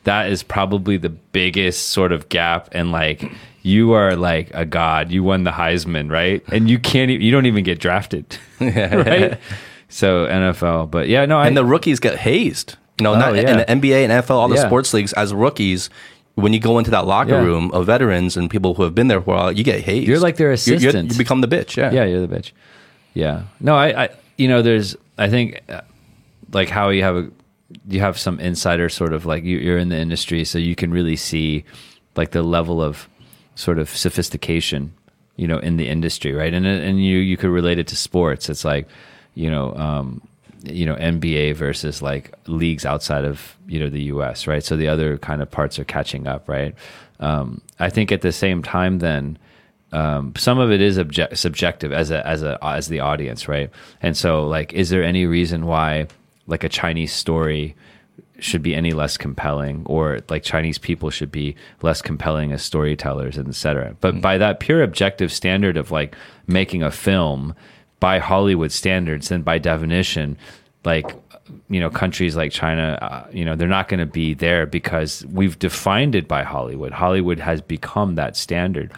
Speaker 3: that is probably the biggest sort of gap and like you are like a god you won the heisman right and you can't e- you don't even get drafted right so nfl but yeah no I,
Speaker 1: and the rookies get hazed. You know,
Speaker 3: Oh,
Speaker 1: not,
Speaker 3: yeah.
Speaker 1: and the NBA and NFL, all the
Speaker 3: Yeah.
Speaker 1: sports leagues, as rookies, when you go into that locker
Speaker 3: Yeah.
Speaker 1: room of veterans and people who have been there for a while, you get hazed.
Speaker 3: You're like their
Speaker 1: You- you're-
Speaker 3: assistant.
Speaker 1: You, become the bitch. Yeah.
Speaker 3: yeah you're the bitch yeah no i i you know there's i think uh, like how you have a you have some insider sort of like you, you're in the industry so you can really see like the level of sort of sophistication you know in the industry right? And and you you could relate it to sports. It's like you know um you know NBA versus like leagues outside of you know the US right? So the other kind of parts are catching up right? Um I think at the same time then um, some of it is object- subjective as a as a as the audience, right? And so, like, is there any reason why like a Chinese story should be any less compelling, or like Chinese people should be less compelling as storytellers, and et cetera? But by that pure objective standard of like making a film by Hollywood standards, then by definition, like you know countries like China, uh, you know they're not going to be there because we've defined it by Hollywood. Hollywood has become that standard.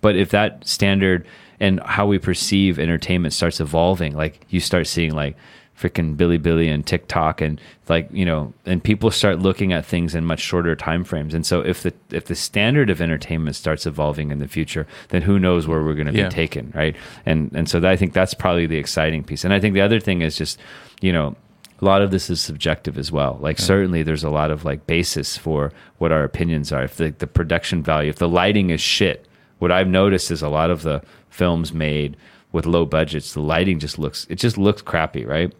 Speaker 3: But if that standard and how we perceive entertainment starts evolving, like you start seeing like freaking Bilibili and TikTok and like you know, and people start looking at things in much shorter time frames. And so if the if the standard of entertainment starts evolving in the future, then who knows where we're going to
Speaker 2: Yeah.
Speaker 3: be taken, right? And and so that, I think that's probably the exciting piece. And I think the other thing is just you know a lot of this is subjective as well. Like certainly there's a lot of like basis for what our opinions are. If the, the production value, if the lighting is shit, what I've noticed is a lot of the films made with low budgets, the lighting just looks it just looks crappy, right?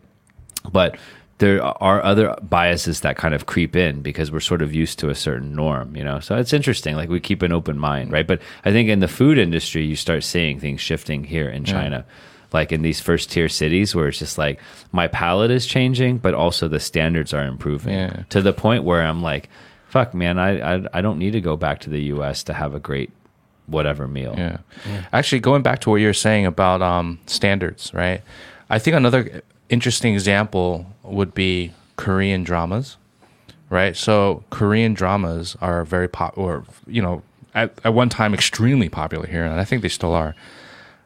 Speaker 3: But there are other biases that kind of creep in because we're sort of used to a certain norm, you know. So it's interesting. Like we keep an open mind, right? But I think in the food industry, you start seeing things shifting here in China, like in these first tier cities, where it's just like my palate is changing, but also the standards are improving
Speaker 2: Yeah.
Speaker 3: to the point where I'm like, fuck, man, I, I I don't need to go back to the U.S. to have a great whatever meal.
Speaker 2: Yeah. Actually, going back to what you're saying about um, standards, right? I think another interesting example would be Korean dramas, right? So Korean dramas are very pop, or you know, at, at one time extremely popular here, and I think they still are.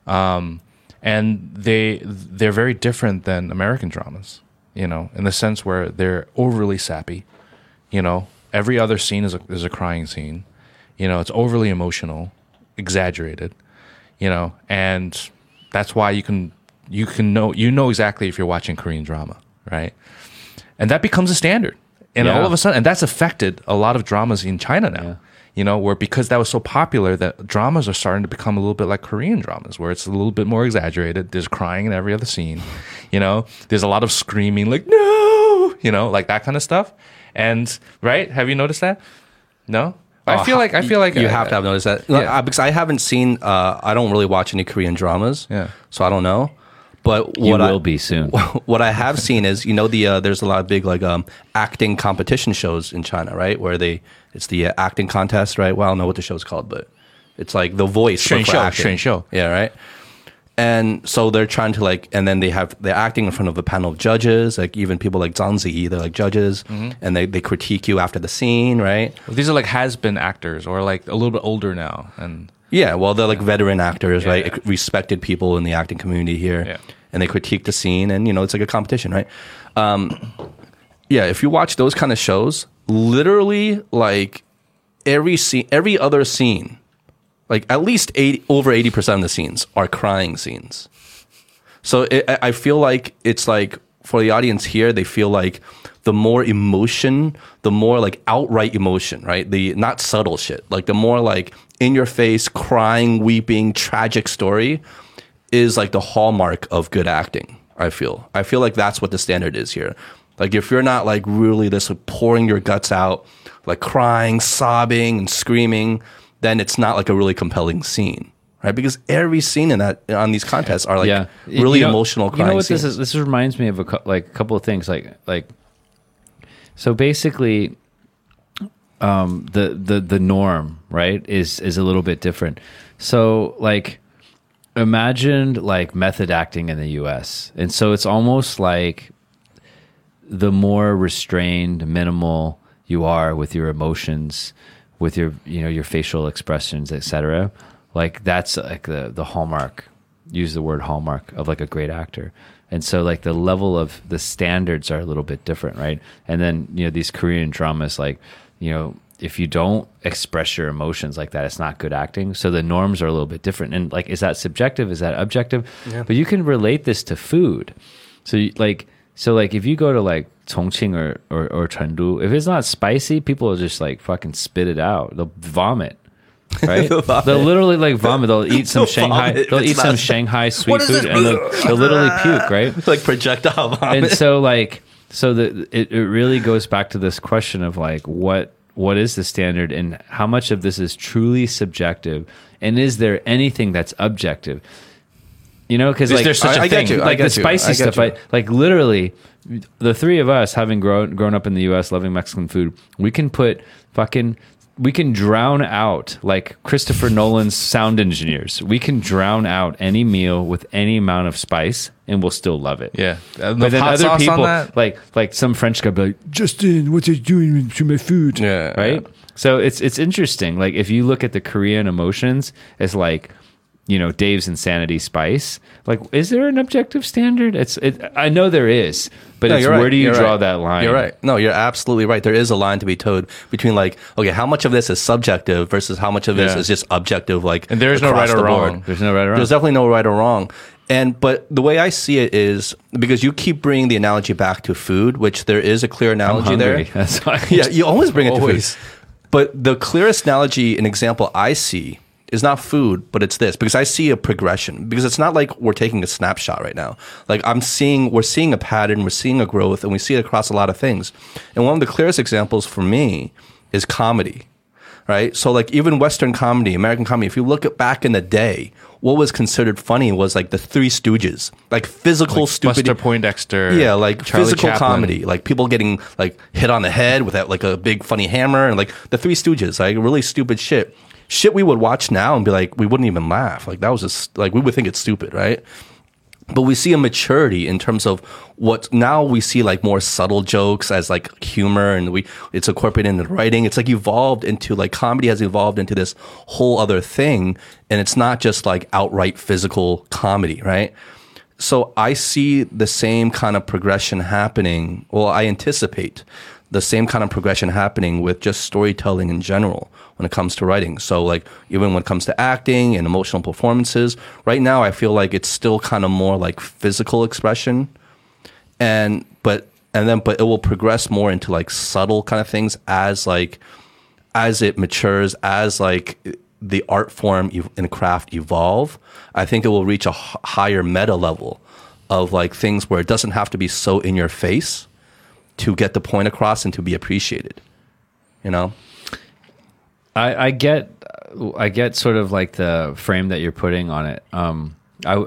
Speaker 2: Um, and they they're very different than American dramas, you know, in the sense where they're overly sappy. You know, every other scene is a, is a crying scene. You know, it's overly emotional, exaggerated. You know, and that's why you can you can know you know exactly if you're watching Korean drama, right? And that becomes a standard. And
Speaker 3: Yeah.
Speaker 2: all of a sudden, and that's affected a lot of dramas in China now.
Speaker 3: Yeah.
Speaker 2: You know, where because that was so popular, that dramas are starting to become a little bit like Korean dramas, where it's a little bit more exaggerated. There's crying in every other scene. You know, there's a lot of screaming, like no, you know, like that kind of stuff. And right, have you noticed that? No, I
Speaker 1: Oh,
Speaker 2: feel like I feel like
Speaker 1: you
Speaker 2: uh,
Speaker 1: have to have noticed that
Speaker 2: yeah.
Speaker 1: Uh, because I haven't seen. Uh, I don't really watch any Korean dramas.
Speaker 2: Yeah.
Speaker 1: so I don't know. But
Speaker 3: You
Speaker 1: what I,
Speaker 3: will be soon.
Speaker 1: what I have seen is you know the uh, there's a lot of big like um, acting competition shows in China, right? Where they it's the uh, acting contest, right? Well, I don't know what the show's called, but it's like the voice but for
Speaker 2: 选秀，
Speaker 1: acting.
Speaker 2: 选秀。
Speaker 1: Yeah, right. And so they're trying to like, and then they have they're acting in front of a panel of judges, like even people like Zhang Ziyi, they're like judges, and they, they critique you after the scene, right?
Speaker 2: These are like has been actors or like a little bit older now, and
Speaker 1: Yeah, well, they're like veteran actors,
Speaker 2: Yeah,
Speaker 1: right?
Speaker 2: yeah.
Speaker 1: Respected people in the acting community here,
Speaker 2: Yeah.
Speaker 1: and they critique the scene, and you know, it's like a competition, right? Um, yeah, if you watch those kind of shows, literally, like every scene, every other scene, like at least 80, over eighty percent of the scenes are crying scenes. So it, I I feel like it's like for the audience here, they feel like the more emotion, the more like outright emotion, right? The not subtle shit, like the more like in your face, crying, weeping, tragic story is like the hallmark of good acting. I feel. I feel like that's what the standard is here. Like if you're not like really this like, pouring your guts out, like crying, sobbing, and screaming, then it's not like a really compelling scene, right? Because every scene in that on these contests are like
Speaker 3: yeah,
Speaker 1: really
Speaker 3: You know-
Speaker 1: emotional.
Speaker 3: You know what
Speaker 1: scenes.
Speaker 3: this is? This reminds me of a cou- like a couple of things. Like like, so basically, um, the the the norm right is is a little bit different. So like, imagined like method acting in the U.S. and so it's almost like the more restrained, minimal you are with your emotions, with your you know your facial expressions, etc. Like that's like the the hallmark. Use the word hallmark of like a great actor. And so like the level of the standards are a little bit different, right? And then you know these Korean dramas, like you know if you don't express your emotions like that, it's not good acting. So the norms are a little bit different. And like, is that subjective? Is that objective? But you can relate this to food. So you, like, so like if you go to like Chongqing or, or, or Chengdu, if it's not spicy, people will just like fucking spit it out. They'll vomit. Right?
Speaker 1: They'll vomit.
Speaker 3: They'll literally like vomit. They'll eat some
Speaker 1: They'll
Speaker 3: Shanghai. They'll eat some Shanghai sweet food and they'll, they'll literally puke. Right?
Speaker 1: like projectile vomit.
Speaker 3: and so like so the it, it really goes back to this question of like what what is the standard and how much of this is truly subjective and is there anything that's objective you know because like
Speaker 2: there such a
Speaker 1: I- I get
Speaker 2: thing?
Speaker 1: you.
Speaker 3: like the
Speaker 1: you.
Speaker 3: spicy
Speaker 1: I
Speaker 3: stuff. I, like literally the three of us having grown grown up in the US loving Mexican food we can put fucking we can drown out like Christopher Nolan's sound engineers we can drown out any meal with any amount of spice and we'll still love it
Speaker 2: Yeah,
Speaker 3: but
Speaker 2: the
Speaker 3: then other people, like like some French guy, be like Justin, what are you doing to my food?
Speaker 1: Yeah,
Speaker 3: right. So it's it's interesting. Like if you look at the Korean emotions as like you know Dave's insanity spice. Like, is there an objective standard? It's it, I know there is, but
Speaker 1: No,
Speaker 3: it's
Speaker 1: right.
Speaker 3: where do you
Speaker 1: You're
Speaker 3: draw
Speaker 1: right.
Speaker 3: that line?
Speaker 1: You're right. No, you're absolutely right. There is a line to be towed between like, okay, how much of this is subjective versus how much of this
Speaker 2: Yeah.
Speaker 1: is just objective. Like,
Speaker 2: And there is no right or
Speaker 1: board.
Speaker 2: wrong.
Speaker 3: There's no right or wrong.
Speaker 1: There's definitely no right or wrong. And but the way I see it is because you keep bringing the analogy back to food, which there is a clear analogy there.
Speaker 3: That's why.
Speaker 1: yeah, you always bring it
Speaker 2: Always.
Speaker 1: to food. But the clearest analogy and example I see It's not food, but it's this because I see a progression. Because it's not like we're taking a snapshot right now. Like I'm seeing, we're seeing a pattern, we're seeing a growth, and we see it across a lot of things. And one of the clearest examples for me is comedy, right? So like even Western comedy, American comedy. If you look at back in the day, what was considered funny was like the Three Stooges, like physical
Speaker 2: Like
Speaker 1: stupid.
Speaker 2: Buster Poindexter.
Speaker 1: Yeah, like
Speaker 2: Charlie
Speaker 1: physical
Speaker 2: Chaplin.
Speaker 1: comedy, like people getting like hit on the head with that like a big funny hammer, and like the Three Stooges, like really stupid shit. Shit we would watch now and be like, we wouldn't even laugh. Like that was just like we would think it's stupid, right? But we see a maturity in terms of what now we see like more subtle jokes as like humor, and we it's incorporated in the writing. It's like evolved into like comedy has evolved into this whole other thing, and it's not just like outright physical comedy, right? so I see the same kind of progression happening. Well, I anticipate the same kind of progression happening with just storytelling in general when it comes to writing. So, like, even when it comes to acting and emotional performances, right now I feel like it's still kind of more like physical expression. And, but, and then, but it will progress more into like subtle kind of things as like, as it matures, as like the art form and craft evolve, I think it will reach a higher meta level of like things where it doesn't have to be so in your face to get the point across and to be appreciated. You know?
Speaker 3: I, I get, I get sort of like the frame that you're putting on it. Um, I,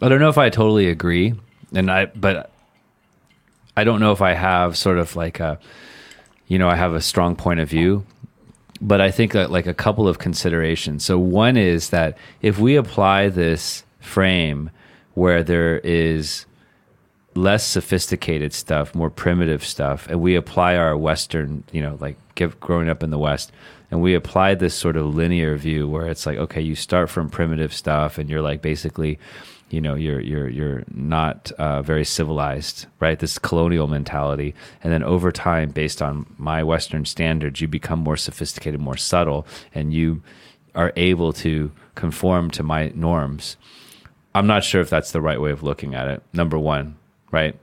Speaker 3: I don't know if I totally agree, and I, but I don't know if I have sort of like a, you know, I have a strong point of view, but I think that like a couple of considerations. So one is that if we apply this frame where there is less sophisticated stuff, more primitive stuff, and we apply our Western, you know, like give, growing up in the West, and we apply this sort of linear view where it's like, okay, you start from primitive stuff, and you're like basically, you know, you're you're you're not uh, very civilized, right? This colonial mentality, and then over time, based on my Western standards, you become more sophisticated, more subtle, and you are able to conform to my norms. I'm not sure if that's the right way of looking at it. Number one, right?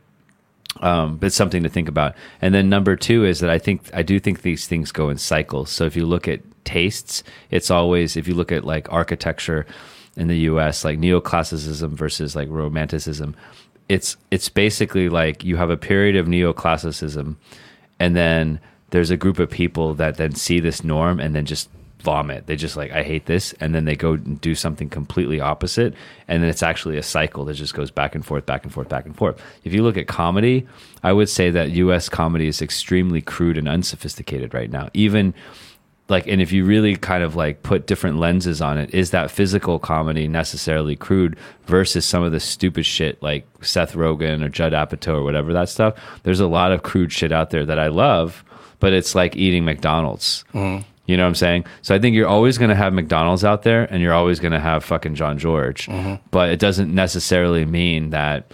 Speaker 3: Um, but it's something to think about. And then number two is that I think I do think these things go in cycles. So if you look at tastes, it's always if you look at like architecture in the U.S., like neoclassicism versus like romanticism, it's it's basically like you have a period of neoclassicism, and then there's a group of people that then see this norm and then just vomit. They just like, I hate this. And then they go and do something completely opposite. And then it's actually a cycle that just goes back and forth, back and forth, back and forth. If you look at comedy, I would say that US comedy is extremely crude and unsophisticated right now. Even like, and if you really kind of like put different lenses on it, is that physical comedy necessarily crude versus some of the stupid shit like Seth Rogen or Judd Apatow or whatever that stuff? There's a lot of crude shit out there that I love, but it's like eating McDonald's. Mm-hmm. You know what I'm saying? So I think you're always going to have McDonald's out there and you're always going to have fucking Jean-Georges. Mm-hmm. But it doesn't necessarily mean that,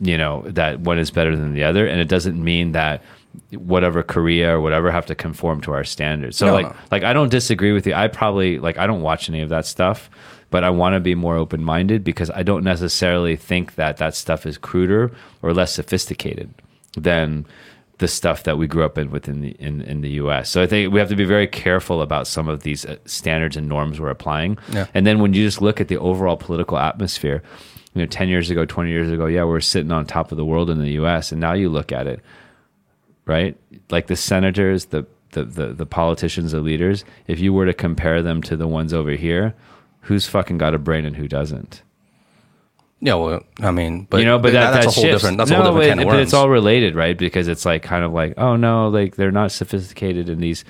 Speaker 3: you know, that one is better than the other. And it doesn't mean that whatever Korea or whatever have to conform to our standards. So
Speaker 1: No,
Speaker 3: like,
Speaker 1: no.
Speaker 3: like I don't disagree with you. I probably, like, I don't watch any of that stuff, but I want to be more open minded because I don't necessarily think that that stuff is cruder or less sophisticated than the stuff that we grew up in within the in, in the US. So I think we have to be very careful about some of these uh, standards and norms we're applying.
Speaker 1: Yeah.
Speaker 3: And then when you just look at the overall political atmosphere, you know, 10 years ago, 20 years ago, yeah, we're sitting on top of the world in the US and now you look at it, right? Like the senators, the the, the, the politicians, the leaders, if you were to compare them to the ones over here, who's fucking got a brain and who doesn't?
Speaker 1: Yeah, well, I mean, but
Speaker 3: you know, but that,
Speaker 1: that's
Speaker 3: that
Speaker 1: a whole
Speaker 3: shifts.
Speaker 1: different. That's
Speaker 3: no,
Speaker 1: a whole different of
Speaker 3: but it's all related, right? Because it's like kind of like, oh no, like they're not sophisticated in these,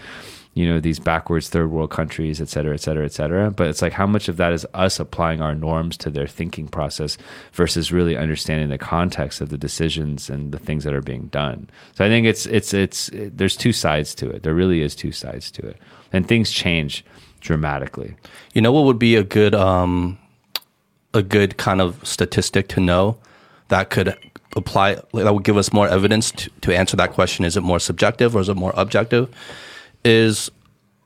Speaker 3: you know, these backwards third world countries, et cetera, et cetera, et cetera. But it's like how much of that is us applying our norms to their thinking process versus really understanding the context of the decisions and the things that are being done. So I think it's it's it's there's two sides to it. There really is two sides to it, and things change dramatically.
Speaker 1: You know what would be a good um a good kind of statistic to know that could apply that would give us more evidence to, to answer that question is it more subjective or is it more objective is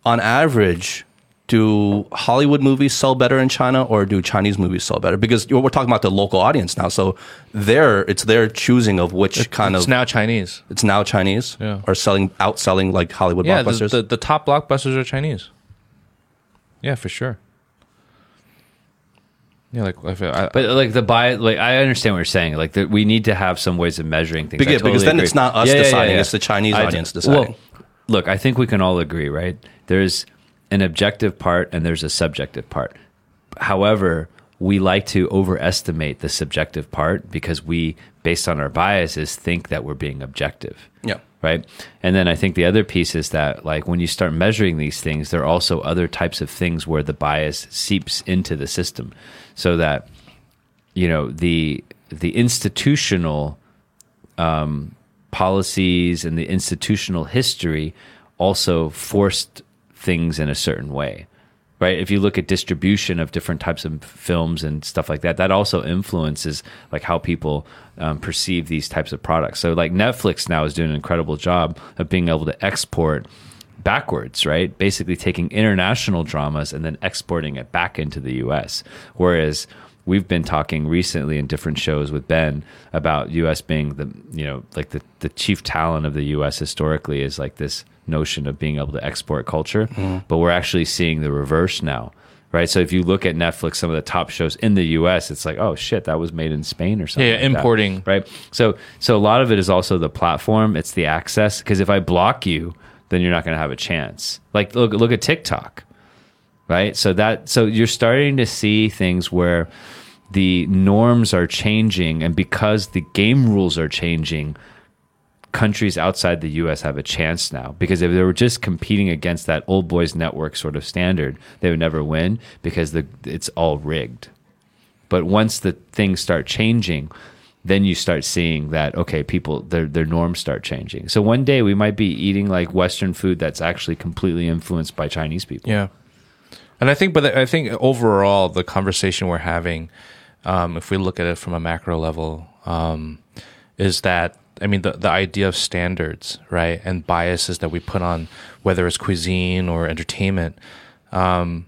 Speaker 1: on average do Hollywood movies sell better in China or do Chinese movies sell better because we're talking about the local audience now so there it's their choosing of which kind
Speaker 2: it's
Speaker 1: of it's
Speaker 2: now Chinese.
Speaker 1: it's now Chinese
Speaker 2: Yeah.
Speaker 1: or selling outselling like Hollywood
Speaker 2: Yeah, the,
Speaker 1: blockbusters
Speaker 2: the, the top blockbusters are Chinese. Yeah, for sure. Yeah, like if I,
Speaker 3: But like the bias, like I understand what you're saying. Like the, we need to have some ways of measuring things. I
Speaker 1: Because- because then
Speaker 3: agree.
Speaker 1: it's not us deciding, it's the Chinese
Speaker 3: I-
Speaker 1: audience deciding.
Speaker 3: Well, look, I think we can all agree, right? There's an objective part and there's a subjective part. However, we like to overestimate the subjective part because we, based on our biases, think that we're being objective
Speaker 1: yeah.
Speaker 3: right? And then I think the other piece is that like when you start measuring these things, there are also other types of things where the bias seeps into the system, so that you know the the institutional um, policies and the institutional history also forced things in a certain way right? If you look at distribution of different types of films and stuff like that that also influences like how people um, perceive these types of products. So like netflix now is doing an incredible job of being able to export backwards right basically taking international dramas and then exporting it back into the us whereas we've been talking recently in different shows with Ben about US being the you know like the the chief talent of the US historically is like this notion of being able to export culture, mm-hmm. but we're actually seeing the reverse now. Right, so if you look at Netflix, some of the top shows in the U.S., it's like, oh shit, that was made in Spain or something.
Speaker 2: Yeah,
Speaker 3: like that.
Speaker 2: importing.
Speaker 3: right? So, so a lot of it is also the platform. It's the access. Because if I block you, then you're not going to have a chance. Like look, look at TikTok right? So that so you're starting to see things where the norms are changing and because the game rules are changing countries outside the US have a chance now. Because if they were just competing against that old boys network sort of standard they would never win because the it's all rigged. But once the things start changing then you start seeing that okay people their their norms start changing so one day we might be eating like western food that's actually completely influenced by chinese people
Speaker 2: Yeah, and I think, but I think overall, the conversation we're having, um, if we look at it from a macro level, um, is that I mean the the idea of standards, right, and biases that we put on whether it's cuisine or entertainment. Um,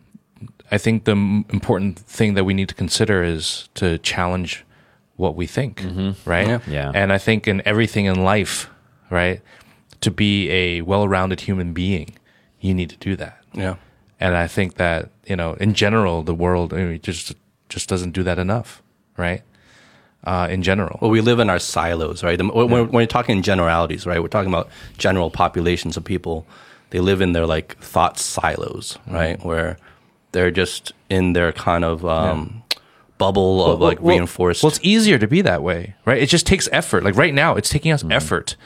Speaker 2: I think the m- important thing that we need to consider is to challenge what we think, right?
Speaker 1: Yeah.
Speaker 3: Yeah.
Speaker 2: And I think in everything in life, right, to be a well-rounded human being, you need to do that
Speaker 1: Yeah.
Speaker 2: and I think that you know, in general, the world I mean, just just doesn't do that enough, right? Uh, in general,
Speaker 1: Well, we live in our silos, right? The- When, when when you're talking in generalities, right? We're talking about general populations of people. They live in their like thought silos, right? Where they're just in their kind of um, bubble of like reinforced.
Speaker 2: Well, it's easier to be that way, right? It just takes effort. Like right now, it's taking us mm-hmm. effort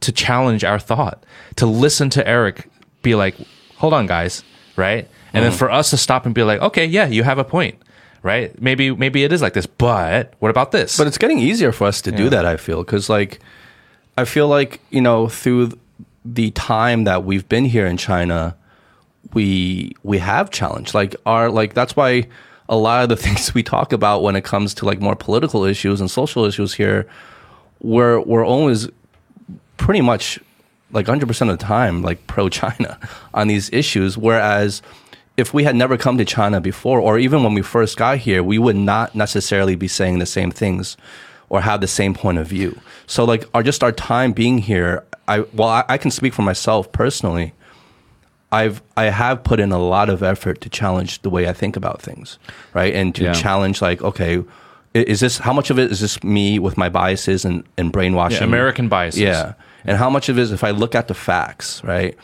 Speaker 2: to challenge our thought, to listen to Eric be like, "Hold on, guys," right? And then mm-hmm. for us to stop and be like, "Okay, yeah, you have a point." Right? Maybe maybe it is like this, but what about this?
Speaker 1: But it's getting easier for us to do that. I feel because like I feel like you know through the time that we've been here in China, we we have challenged like our like that's why a lot of the things we talk about when it comes to like more political issues and social issues here, we're we're always pretty much like 100% of the time like pro China on these issues. Whereas if we had never come to China before or even when we first got here we would not necessarily be saying the same things or have the same point of view. So like our just our time being here I well I, I can speak for myself personally I've I have put in a lot of effort to challenge the way I think about things, right? And to
Speaker 3: Yeah.
Speaker 1: challenge like, okay, is this how much of it is this me with my biases and, and brainwashing?
Speaker 2: Yeah, American biases.
Speaker 1: Yeah. And how much of it is if I look at the facts, right?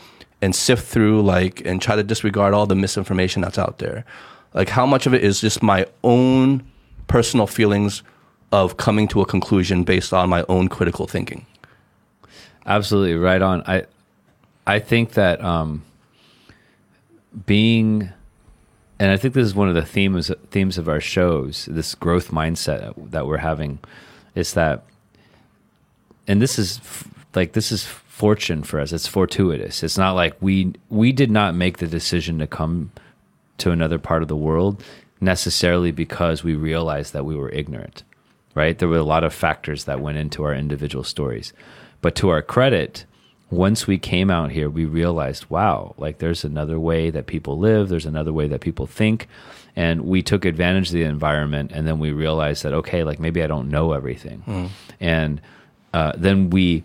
Speaker 1: And sift through like and try to disregard all the misinformation that's out there. Like how much of it is just my own personal feelings of coming to a conclusion based on my own critical thinking.
Speaker 3: Absolutely right on. I I think that um, being, and I think this is one of the themes themes of our shows. This growth mindset that we're having is that, and this is like this is fortune for us. It's fortuitous. It's not like we we did not make the decision to come to another part of the world necessarily because we realized that we were ignorant, right? There were a lot of factors that went into our individual stories. But to our credit, once we came out here, we realized, wow, like there's another way that people live, there's another way that people think. And we took advantage of the environment. And then we realized that, okay, like maybe I don't know everything. And uh, then we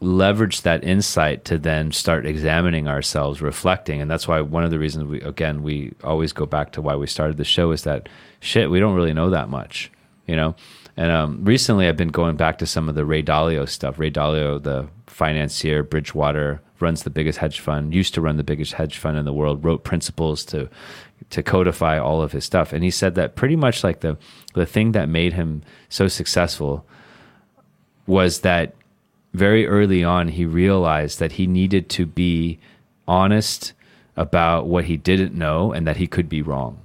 Speaker 3: leverage that insight to then start examining ourselves, reflecting. And that's why one of the reasons we, again, we always go back to why we started the show is that shit, we don't really know that much, you know? And um, recently I've been going back to some of the Ray Dalio stuff. Ray Dalio, the financier, Bridgewater, runs the biggest hedge fund, used to run the biggest hedge fund in the world, wrote principles to to codify all of his stuff. And he said that pretty much like the the thing that made him so successful was that very early on he realized that he needed to be honest about what he didn't know and that he could be wrong.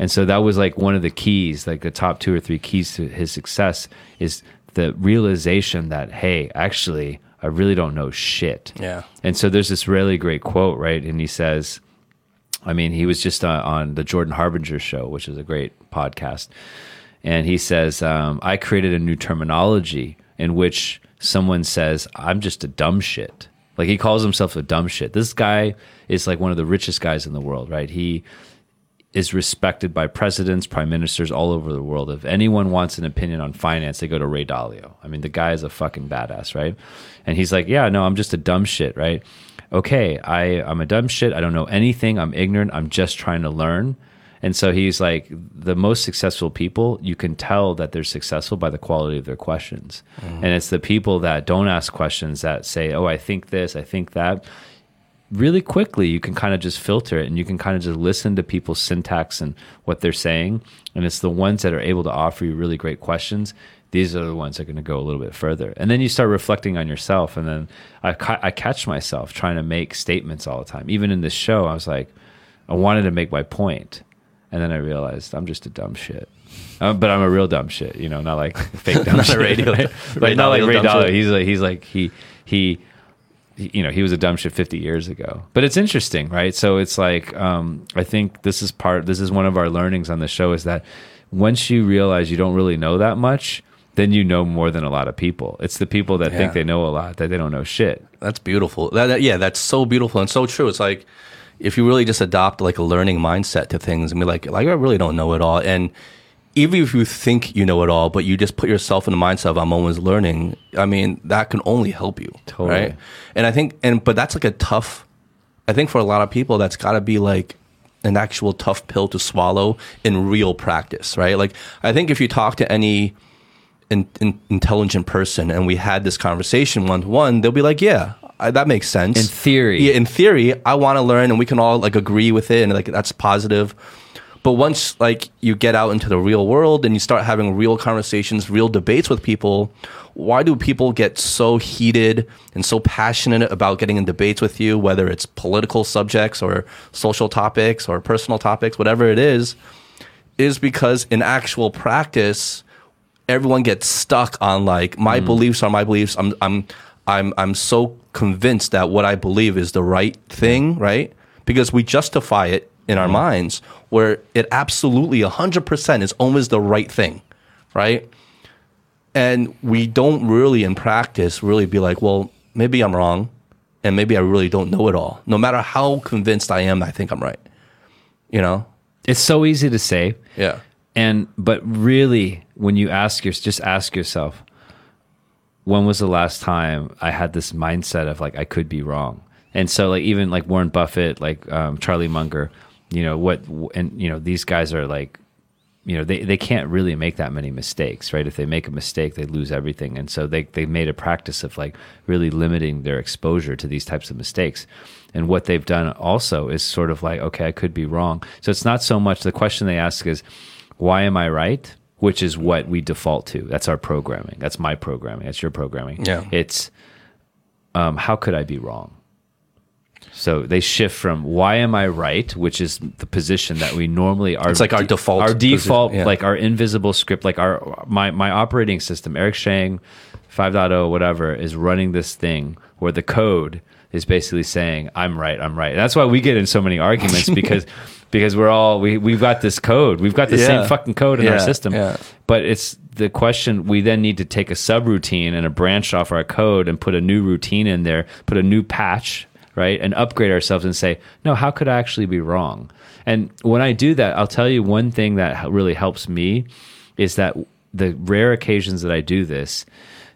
Speaker 3: And so that was like one of the keys, like the top two or three keys to his success is the realization that, hey, actually, I really don't know shit.
Speaker 1: Yeah.
Speaker 3: And so there's this really great quote, right? And he says, I mean, he was just uh, on the Jordan Harbinger show, which is a great podcast. And he says, um, I created a new terminology in which someone says, I'm just a dumb shit. Like he calls himself a dumb shit. This guy is like one of the richest guys in the world, right? He is respected by presidents, prime ministers all over the world. If anyone wants an opinion on finance, they go to Ray Dalio. I mean, the guy is a fucking badass, right? And he's like, yeah, no, I'm just a dumb shit, right? Okay, I, I'm a dumb shit. I don't know anything. I'm ignorant. I'm just trying to learn. And so he's like, the most successful people, you can tell that they're successful by the quality of their questions. Mm-hmm. And it's the people that don't ask questions that say, oh, I think this, I think that really quickly you can kind of just filter it and you can kind of just listen to people's syntax and what they're saying. And it's the ones that are able to offer you really great questions. These are the ones that are going to go a little bit further. And then you start reflecting on yourself and then I, ca- I catch myself trying to make statements all the time. Even in this show i was like i wanted to make my point. And then i realized i'm just a dumb shit. Um, but i'm a real dumb shit you know not like fake dumb
Speaker 1: Not a
Speaker 3: shit.
Speaker 1: radio-
Speaker 3: like not like ray
Speaker 1: shit.
Speaker 3: he's like he's like he he- you know he was a dumb shit 50 years ago but it's interesting right so it's like um, i think this is part this is one of our learnings on the show is that once you realize you don't really know that much then you know more than a lot of people it's the people that
Speaker 1: Yeah.
Speaker 3: think they know a lot that they don't know shit
Speaker 1: That's beautiful. That, that- yeah, that's so beautiful and so true. It's like if you really just adopt like a learning mindset to things and be like, like I really don't know it all. And even if you think you know it all, but you just put yourself in the mindset of I'm always learning, I mean, that can only help you.
Speaker 3: Totally.
Speaker 1: Right. And I think, and but that's like a tough. I think for a lot of people, that's got to be like an actual tough pill to swallow in real practice, right? Like I think if you talk to any in, in, intelligent person and we had this conversation one to one, they'll be like, yeah, I, that makes sense.
Speaker 3: In theory.
Speaker 1: Yeah, in theory, I want to learn and we can all like agree with it and like that's positive. But once like you get out into the real world and you start having real conversations, real debates with people, why do people get so heated and so passionate about getting in debates with you, whether it's political subjects or social topics or personal topics, whatever it is, is because in actual practice, everyone gets stuck on like my mm. beliefs are my beliefs. I'm I'm I'm I'm so convinced that what I believe is the right thing, right? Because we justify it in our minds where it absolutely 100% is always the right thing, right? And we don't really in practice really be like, well, maybe I'm wrong and maybe I really don't know it all. No matter how convinced I am I think I'm right. You know?
Speaker 3: it's so easy to say
Speaker 1: Yeah.
Speaker 3: and but really when you ask your just ask yourself when was the last time i had this mindset of like i could be wrong and so like even like warren buffett like um, charlie munger you know what and you know these guys are like you know they, they can't really make that many mistakes right? If they make a mistake they lose everything. And so they, they made a practice of like really limiting their exposure to these types of mistakes. And what they've done also is sort of like okay i could be wrong. So it's not so much the question they ask is why am i right? Which is what we default to. That's our programming. That's my programming. That's your programming.
Speaker 1: Yeah.
Speaker 3: it's um, how could i be wrong so they shift from why am I right, which is the position that we normally are.
Speaker 1: It's like our default
Speaker 3: Our default,
Speaker 1: yeah.
Speaker 3: like our invisible script, like our my my operating system, Eric Shang, 5.0, whatever, is running this thing where the code is basically saying I'm right, I'm right. That's why we get in so many arguments because because we're all we we've got this code, we've got the
Speaker 1: Yeah.
Speaker 3: same fucking code in our system.
Speaker 1: yeah.
Speaker 3: But it's the question we then need to take a subroutine and a branch off our code and put a new routine in there, put a new patch, right? And upgrade ourselves and say, no, how could I actually be wrong? And when I do that, I'll tell you one thing that really helps me is that the rare occasions that I do this,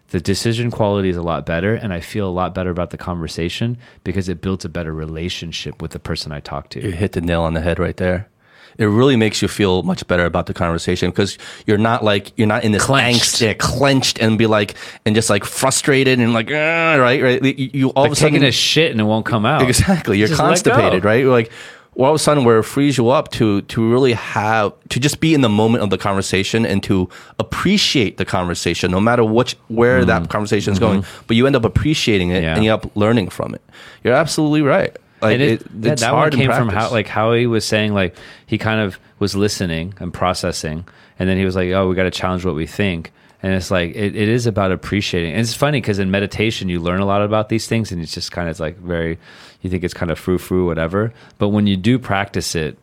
Speaker 3: the decision quality is a lot better and I feel a lot better about the conversation because it builds a better relationship with the person I talk to.
Speaker 1: You hit the nail on the head right there. It really makes you feel much better about the conversation because you're not like you're not in this
Speaker 3: Clenched.
Speaker 1: angst, yeah, clenched, and be like and just like frustrated and like "Ah," right, right. You, all
Speaker 3: Like
Speaker 1: of a sudden
Speaker 3: taking a shit and it won't come out.
Speaker 1: Exactly. You're
Speaker 3: Just
Speaker 1: constipated, right? You're like all of a sudden where it frees you up to to really have to just be in the moment of the conversation and to appreciate the conversation no matter which where that conversation is going but you end up appreciating it
Speaker 3: Mm-hmm. Yeah.
Speaker 1: and you end up learning from it you're absolutely right like
Speaker 3: and it,
Speaker 1: it,
Speaker 3: that,
Speaker 1: it's
Speaker 3: that
Speaker 1: hard
Speaker 3: one came from
Speaker 1: practice.
Speaker 3: how like Howie was saying like he kind of was listening and processing and then he was like oh we got to challenge what we think. And it's like it, it is about appreciating. And it's funny because in meditation you learn a lot about these things and it's just kind of like very you think it's kind of frou frou whatever. But when you do practice it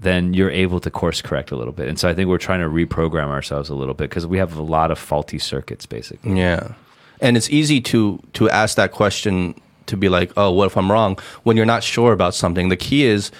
Speaker 3: then you're able to course correct a little bit. And so i think we're trying to reprogram ourselves a little bit because we have a lot of faulty circuits basically.
Speaker 1: Yeah. And it's easy to to ask that question to be like, "Oh, what if I'm wrong?" when you're not sure about something. The key is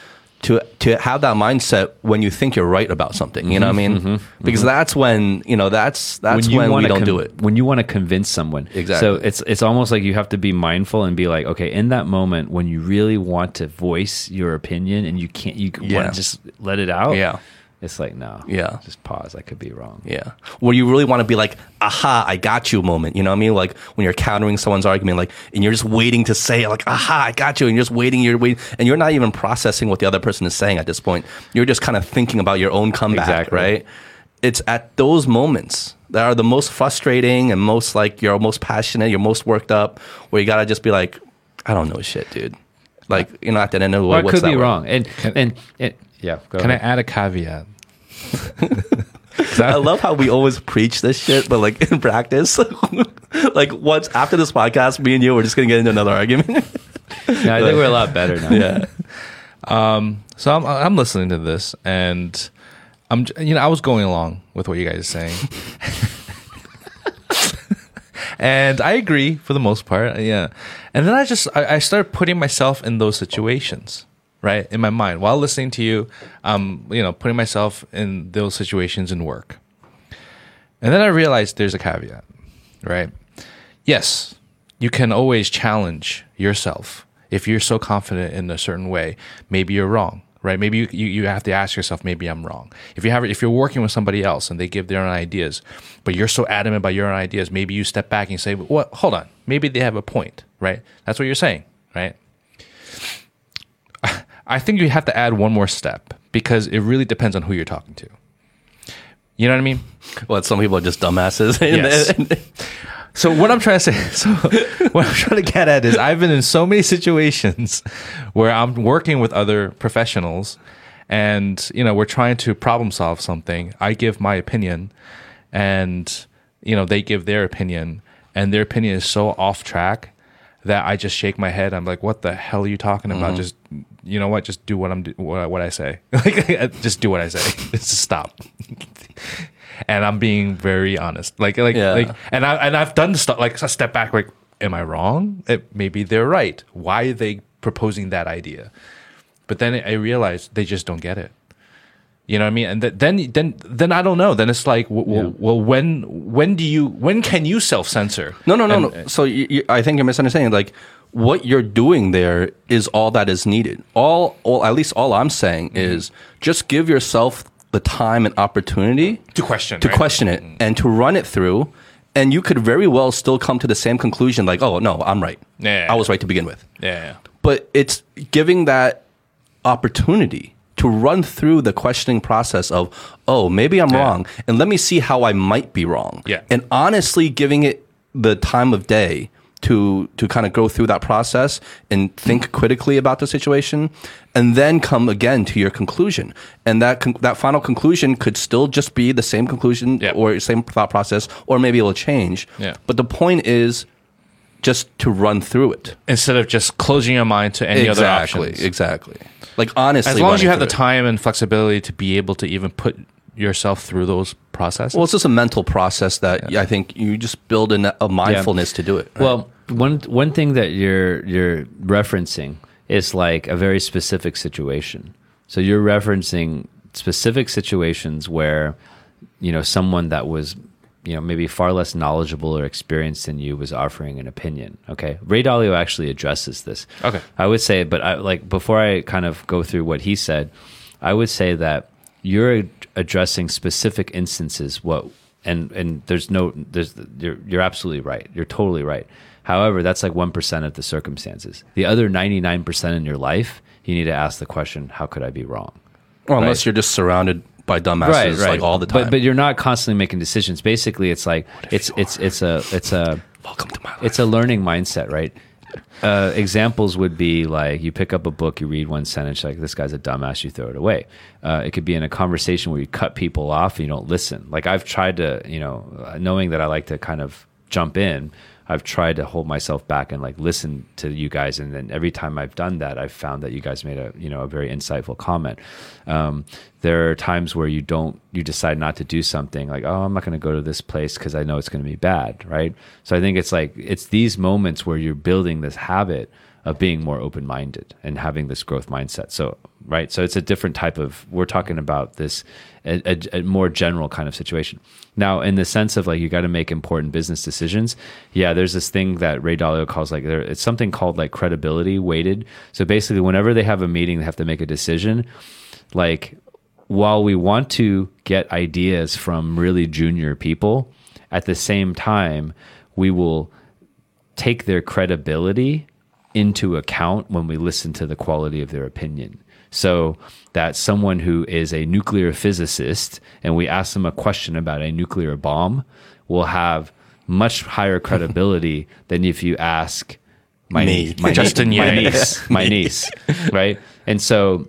Speaker 1: to to have that mindset when you think you're right about something, you know what I mm-hmm, mean? Mm-hmm, mm-hmm. because that's when, you know, that's that's when, we don't do it.
Speaker 3: When you want to convince someone,
Speaker 1: Exactly.
Speaker 3: So it's it's almost like you have to be mindful and be like, okay, in that moment when you really want to voice your opinion and you can't, you
Speaker 1: Yeah.
Speaker 3: want to just let it out.
Speaker 1: Yeah.
Speaker 3: It's like no.
Speaker 1: Yeah.
Speaker 3: Just pause. I could be wrong.
Speaker 1: Yeah. Where you really want to be like, aha, I got you moment. You know what I mean? Like when you're countering someone's argument, like, and you're just waiting to say, like, aha, I got you. And you're just waiting, you're waiting, and you're not even processing what the other person is saying at this point. You're just kind of thinking about your own comeback,
Speaker 3: Exactly.
Speaker 1: right? It's at those moments that are the most frustrating and most like you're most passionate, you're most worked up, where you got to just be like, I don't know shit, dude. Like, you know, at the end of the way, what's
Speaker 3: could
Speaker 1: that
Speaker 3: be
Speaker 1: word?
Speaker 3: wrong. And and, and yeah. Go
Speaker 2: Can I add a caveat?
Speaker 1: I love how we always preach this shit, but like in practice, like once after this podcast, me and you, we're just gonna get into another argument.
Speaker 3: No, I think we're a lot better now.
Speaker 1: yeah.
Speaker 2: Um, So I'm I'm listening to this, and I'm you know I was going along with what you guys are saying, and I agree for the most part. Yeah, and then I just I, I started putting myself in those situations, right, in my mind while listening to you. Um, you know, putting myself in those situations in work, and then I realized there's a caveat, right? Yes, you can always challenge yourself. If you're so confident in a certain way, maybe you're wrong, right? Maybe you, you, you have to ask yourself, maybe I'm wrong. If you have, if you're working with somebody else and they give their own ideas, but you're so adamant about your own ideas, maybe you step back and say, "What? Hold on, maybe they have a point, right?" That's what you're saying, right? I think you have to add one more step because it really depends on who you're talking to. You know what I mean?
Speaker 1: What some people are just dumbasses.
Speaker 2: Yes. So what I'm trying to say, so what I'm trying to get at is, I've been in so many situations where I'm working with other professionals, and you know we're trying to problem solve something. I give my opinion, and you know they give their opinion, and their opinion is so off track that I just shake my head. I'm like, "What the hell are you talking about?" Mm-hmm. Just you know what? Just do what I'm do- what, what I say. Like just do what I say. Just stop. and I'm being very honest. Like like
Speaker 1: Yeah.
Speaker 2: like and I and I've done stuff like a step back. Like, am I wrong? It, maybe they're right. Why are they proposing that idea? But then I realized they just don't get it. You know what I mean? And th- then then then I don't know. Then it's like, w- w- well, when when do you when can you self censor?
Speaker 1: No, no, no, no. So you, you, I think you're misunderstanding. Like what you're doing there is all that is needed. All, all at least all I'm saying
Speaker 2: Mm-hmm.
Speaker 1: is just give yourself the time and opportunity
Speaker 2: To question,
Speaker 1: to
Speaker 2: right?
Speaker 1: question it, and to run it through. And you could very well still come to the same conclusion. Like, oh no, I'm right.
Speaker 2: Yeah.
Speaker 1: I was right to begin with.
Speaker 2: Yeah, yeah.
Speaker 1: but it's giving that opportunity to run through the questioning process of oh maybe i'm
Speaker 2: Yeah.
Speaker 1: wrong and let me see how i might be wrong
Speaker 2: Yeah.
Speaker 1: and honestly giving it the time of day to to kind of go through that process and think critically about the situation and then come again to your conclusion and that con- that final conclusion could still just be the same conclusion
Speaker 2: Yeah.
Speaker 1: or same thought process or maybe it'll change
Speaker 2: Yeah.
Speaker 1: but the point is just to run through it
Speaker 2: Instead of just closing your mind to any other
Speaker 1: exactly,
Speaker 2: options.
Speaker 1: Exactly. Like honestly,
Speaker 2: As long as you have the
Speaker 1: it.
Speaker 2: time and flexibility to be able to even put yourself through those processes.
Speaker 1: Well, it's just a mental process that I think you just build in a mindfulness to do it. right?
Speaker 3: Well, one one thing that you're you're referencing is like a very specific situation. So you're referencing specific situations where you know someone that was you know maybe far less knowledgeable or experienced than you was offering an opinion. Okay, Ray Dalio actually addresses this.
Speaker 2: Okay.
Speaker 3: I would say, but I like before I kind of go through what he said, I would say that you're addressing specific instances. What and and there's no there's you're you're absolutely right. You're totally right. However, that's like one percent of the circumstances. The other ninety nine percent in your life, you need to ask the question: How could I be wrong?
Speaker 1: Well, unless you're just surrounded by dumbasses like all the time.
Speaker 3: But but you're not constantly making decisions. Basically, it's like it's it's it's a it's a
Speaker 1: Welcome to my life.
Speaker 3: it's a learning mindset, right? Uh, examples would be like you pick up a book, you read one sentence, like this guy's a dumbass, you throw it away. Uh, it could be in a conversation where you cut people off and you don't listen. Like I've tried to, you know, uh, knowing that I like to kind of jump in, I've tried to hold myself back and like listen to you guys. And then every time I've done that, I've found that you guys made a, you know, a very insightful comment. Um, there are times where you don't, you decide not to do something like, oh, I'm not going to go to this place because I know it's going to be bad. Right. So I think it's like, it's these moments where you're building this habit of being more open minded and having this growth mindset. So, right. So it's a different type of, we're talking about this, a, a, a more general kind of situation. Now, in the sense of like, you got to make important business decisions. Yeah. There's this thing that Ray Dalio calls like, there, it's something called like credibility weighted. So basically, whenever they have a meeting, they have to make a decision. Like, while we want to get ideas from really junior people, at the same time, we will take their credibility into account when we listen to the quality of their opinion. So that someone who is a nuclear physicist and we ask them a question about a nuclear bomb will have much higher credibility than if you ask my
Speaker 1: Me.
Speaker 3: my,
Speaker 2: Justin
Speaker 3: my niece, my niece, right? And so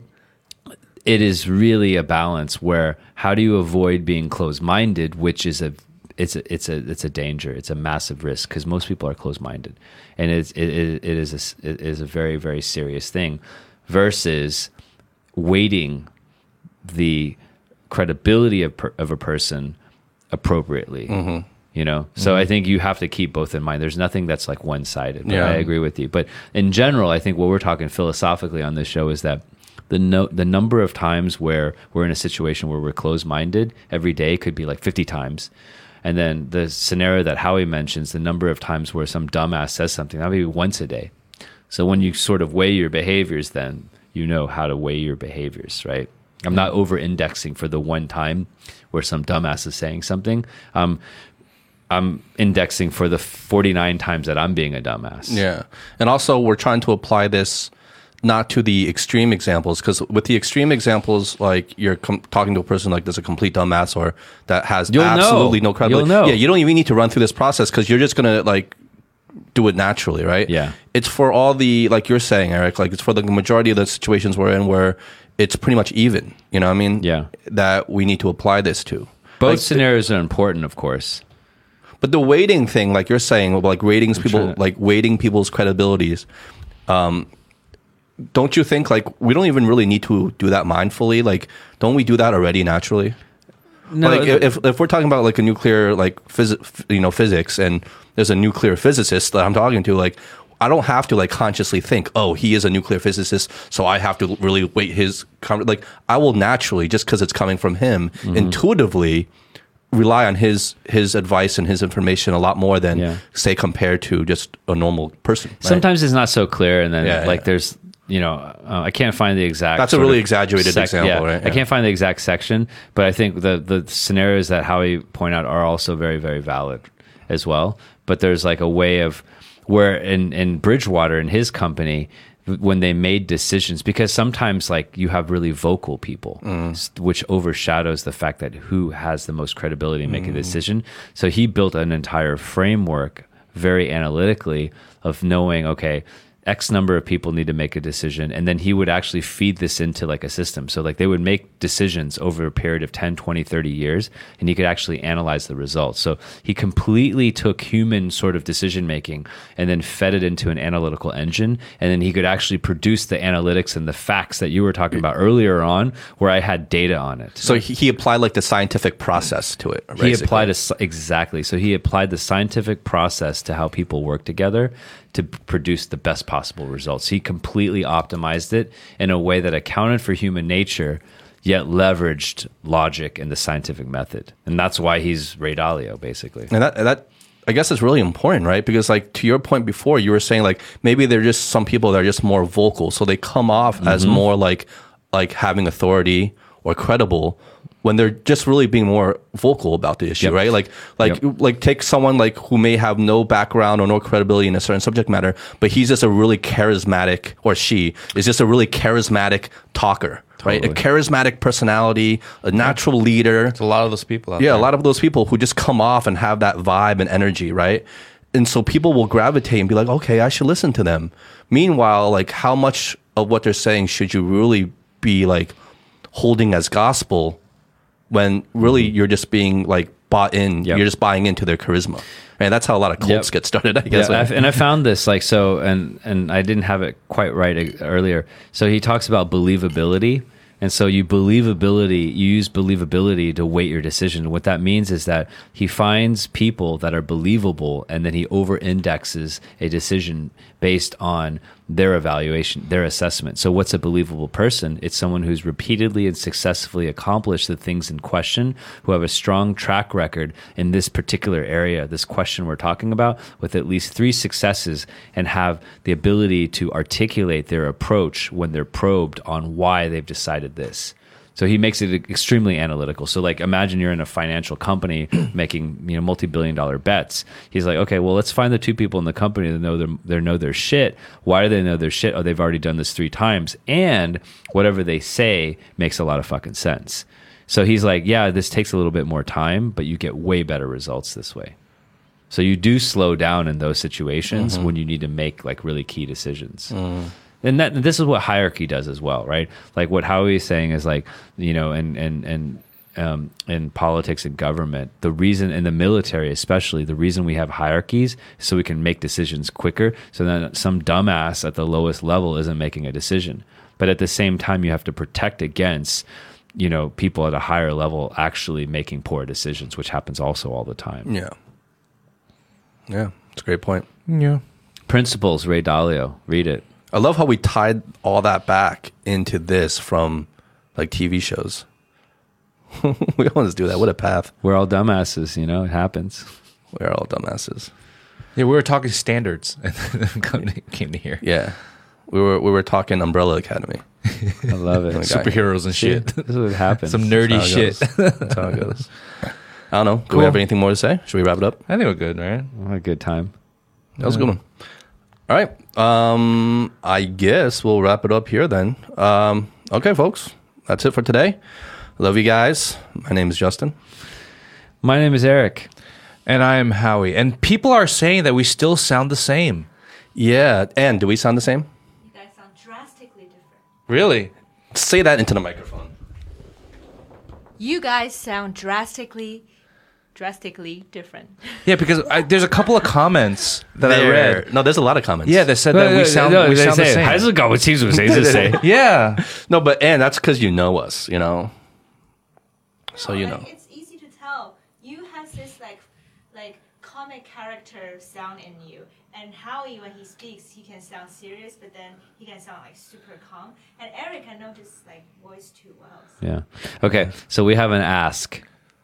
Speaker 3: it is really a balance where how do you avoid being closed-minded which is a it's a it's a it's a danger. It's a massive risk because most people are closed-minded. And it's it, it, it is a, it is a very very serious thing versus weighting the credibility of, per, of a person appropriately mm-hmm. you know? So mm-hmm. i think you have to keep both in mind. There's nothing that's like one-sided
Speaker 1: Yeah.
Speaker 3: i agree with you. But in general i think what we're talking philosophically on this show is that the no, the number of times where we're in a situation where we're closed-minded every day could be like 50 times and then the scenario that howie mentions the number of times where some dumbass says something that would be once a day so when you sort of weigh your behaviors, then you know how to weigh your behaviors, right? I'm not over indexing for the one time where some dumbass is saying something. Um, I'm indexing for the 49 times that I'm being a dumbass.
Speaker 1: Yeah. And also, we're trying to apply this not to the extreme examples, because with the extreme examples, like you're com- talking to a person like that's a complete dumbass or that has
Speaker 3: You'll know.
Speaker 1: absolutely no credibility.
Speaker 3: Know.
Speaker 1: Yeah, you don't even need to run through this process because you're just going to like do it naturally, right?
Speaker 3: Yeah.
Speaker 1: It's for all the, like you're saying, Eric, like it's for the majority of the situations we're in where it's pretty much even, you know what I mean?
Speaker 3: Yeah.
Speaker 1: That we need to apply this to.
Speaker 3: Both
Speaker 1: Like,
Speaker 3: scenarios are important, of course.
Speaker 1: but the weighting thing, like you're saying, like ratings people,
Speaker 3: to-
Speaker 1: like weighting people's credibilities. Um, don't you think like we don't even really need to do that mindfully? Like, don't we do that already naturally?
Speaker 3: No,
Speaker 1: like if if we're talking about like a nuclear like phys- you know physics and there's a nuclear physicist that I'm talking to like I don't have to like consciously think oh he is a nuclear physicist so I have to really weight his com-. like I will naturally just because it's coming from him
Speaker 3: Mm-hmm.
Speaker 1: intuitively rely on his his advice and his information a lot more than
Speaker 3: Yeah.
Speaker 1: say compared to just a normal person right?
Speaker 3: sometimes it's not so clear, and then
Speaker 1: Yeah,
Speaker 3: like
Speaker 1: yeah.
Speaker 3: there's you know uh, I can't find the exact.
Speaker 1: That's a really exaggerated example,
Speaker 3: yeah,
Speaker 1: right?
Speaker 3: I can't find the exact section, but I think the the scenarios that Howie point out are also very very valid as well. But there's like a way of where in in Bridgewater in his company when they made decisions because sometimes like you have really vocal people
Speaker 1: Mm.
Speaker 3: which overshadows the fact that who has the most credibility in
Speaker 1: Mm.
Speaker 3: making a decision so he built an entire framework very analytically of knowing okay x number of people need to make a decision and then he would actually feed this into like a system. So like they would make decisions over a period of 10 20 30 years and he could actually analyze the results. So he completely took human sort of decision making and then fed it into an analytical engine and then he could actually produce the analytics and the facts that you were talking about earlier on where i had data on it.
Speaker 1: So he, applied like the scientific process to it
Speaker 3: he applied a, exactly. So he applied the scientific process to how people work together to produce the best possible results he completely optimized it in a way that accounted for human nature yet leveraged logic and the scientific method. And that's why he's Ray Dalio, basically.
Speaker 1: And that that I guess is really important, right? Because like to your point before, you were saying like maybe they're just some people that are just more vocal, so they come off as
Speaker 3: Mm-hmm.
Speaker 1: more like like having authority or credible when they're just really being more vocal about the issue,
Speaker 3: Yep.
Speaker 1: right? Like like
Speaker 3: Yep.
Speaker 1: like take someone like who may have no background or no credibility in a certain subject matter, but he's just a really charismatic or she is just a really charismatic talker. Right, a charismatic personality, a natural leader.
Speaker 2: It's a lot of those people. Out
Speaker 1: Yeah,
Speaker 2: there.
Speaker 1: a lot of those people who just come off and have that vibe and energy, right? And so people will gravitate and be like, okay, I should listen to them. Meanwhile, like, how much of what they're saying should you really be like holding as gospel when really you're just being like bought in?
Speaker 3: Mm-hmm. Yep.
Speaker 1: You're just buying into their charisma. And that's how a lot of cults
Speaker 3: Yep.
Speaker 1: get started, I guess.
Speaker 3: Yeah, and I found this like so, and and I didn't have it quite right earlier. So he talks about believability, and so you believability, you use believability to weight your decision. What that means is that he finds people that are believable, and then he over indexes a decision based on their evaluation, their assessment. So, what's a believable person? It's someone who's repeatedly and successfully accomplished the things in question, who have a strong track record in this particular area, this question we're talking about, with at least three successes, and have the ability to articulate their approach when they're probed on why they've decided this. So he makes it extremely analytical. So like imagine you're in a financial company making you know multi-billion dollar bets. He's like, okay, well let's find the two people in the company that know their they know their shit. Why do they know their shit? Oh, they've already done this three times, and whatever they say makes a lot of fucking sense. So he's like, yeah, this takes a little bit more time, but you get way better results this way. So you do slow down in those situations mm-hmm. when you need to make like really key decisions. Mm-hmm. And that this is what hierarchy does as well, right? Like what Howie is saying is like, you know, and and and um, in politics and government, the reason in the military, especially, the reason we have hierarchies is so we can make decisions quicker. So that some dumbass at the lowest level isn't making a decision. But at the same time, you have to protect against, you know, people at a higher level actually making poor decisions, which happens also all the time.
Speaker 1: Yeah. Yeah. It's a great point.
Speaker 2: Yeah.
Speaker 3: Principles, Ray Dalio, read it.
Speaker 1: I love how we tied all that back into this from like TV shows. we always do that. What a path.
Speaker 3: We're all dumbasses, you know, it happens.
Speaker 1: We're all dumbasses.
Speaker 2: Yeah, we were talking standards and then come came to here.
Speaker 1: Yeah. We were we were talking Umbrella Academy.
Speaker 3: I love it.
Speaker 2: Superheroes and
Speaker 3: See,
Speaker 2: shit.
Speaker 3: this is what happens.
Speaker 2: Some nerdy
Speaker 1: That's
Speaker 2: shit.
Speaker 1: That's how it goes. I don't know. Do
Speaker 2: Cool.
Speaker 1: we have anything more to say? Should we wrap it up?
Speaker 2: I think we're good, right?
Speaker 3: What a good time.
Speaker 1: That was a good one. All right. Um, I guess we'll wrap it up here then. Um, okay, folks. That's it for today. Love you guys. My name is Justin.
Speaker 3: My name is Eric.
Speaker 2: And I am Howie. And people are saying that we still sound the same.
Speaker 1: Yeah. And do we sound the same?
Speaker 4: You guys sound drastically different.
Speaker 2: Really?
Speaker 1: Say that into the microphone.
Speaker 4: You guys sound drastically, drastically different.
Speaker 2: Yeah, because I, there's a couple of comments that I
Speaker 1: There-
Speaker 2: read.
Speaker 1: No, there's a lot of comments.
Speaker 2: Yeah, they said that we sound, we sound the same.
Speaker 3: 还是搞不清楚谁是谁。
Speaker 2: Yeah.
Speaker 1: No, but and that's because you know us, you know. So you
Speaker 4: like,
Speaker 1: know.
Speaker 4: It's easy to tell. You has this like, like comic character sound in you. And Howie, when he speaks, he can sound serious, but then he can sound like super calm. And Eric, I know his like voice too well. so-
Speaker 3: Yeah. Okay. So we have an ask,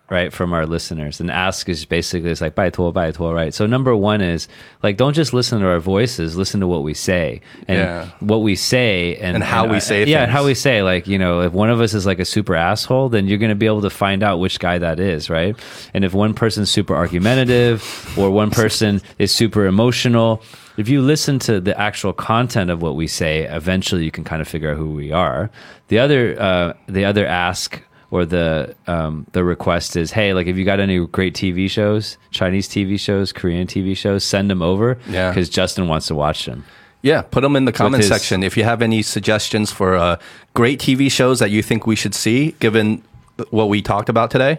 Speaker 3: right from our listeners. And ask is basically it's like baituo baituo right? So number one is like don't just listen to our voices listen to what we say. And
Speaker 1: yeah.
Speaker 3: what we say and,
Speaker 1: and how and, we say uh,
Speaker 3: yeah and how we say like you know if one of us is like a super asshole then you're going to be able to find out which guy that is right? And if one person's super argumentative or one person is super emotional if you listen to the actual content of what we say eventually you can kind of figure out who we are. The other uh, the other ask or the um, the request is, hey, like if you got any great TV shows, Chinese TV shows, Korean TV shows, send them over.
Speaker 1: Yeah.
Speaker 3: because Justin wants to watch them.
Speaker 1: Yeah, put them in the comment
Speaker 3: his-
Speaker 1: section. If you have any suggestions for uh, great TV shows that you think we should see, given what we talked about today,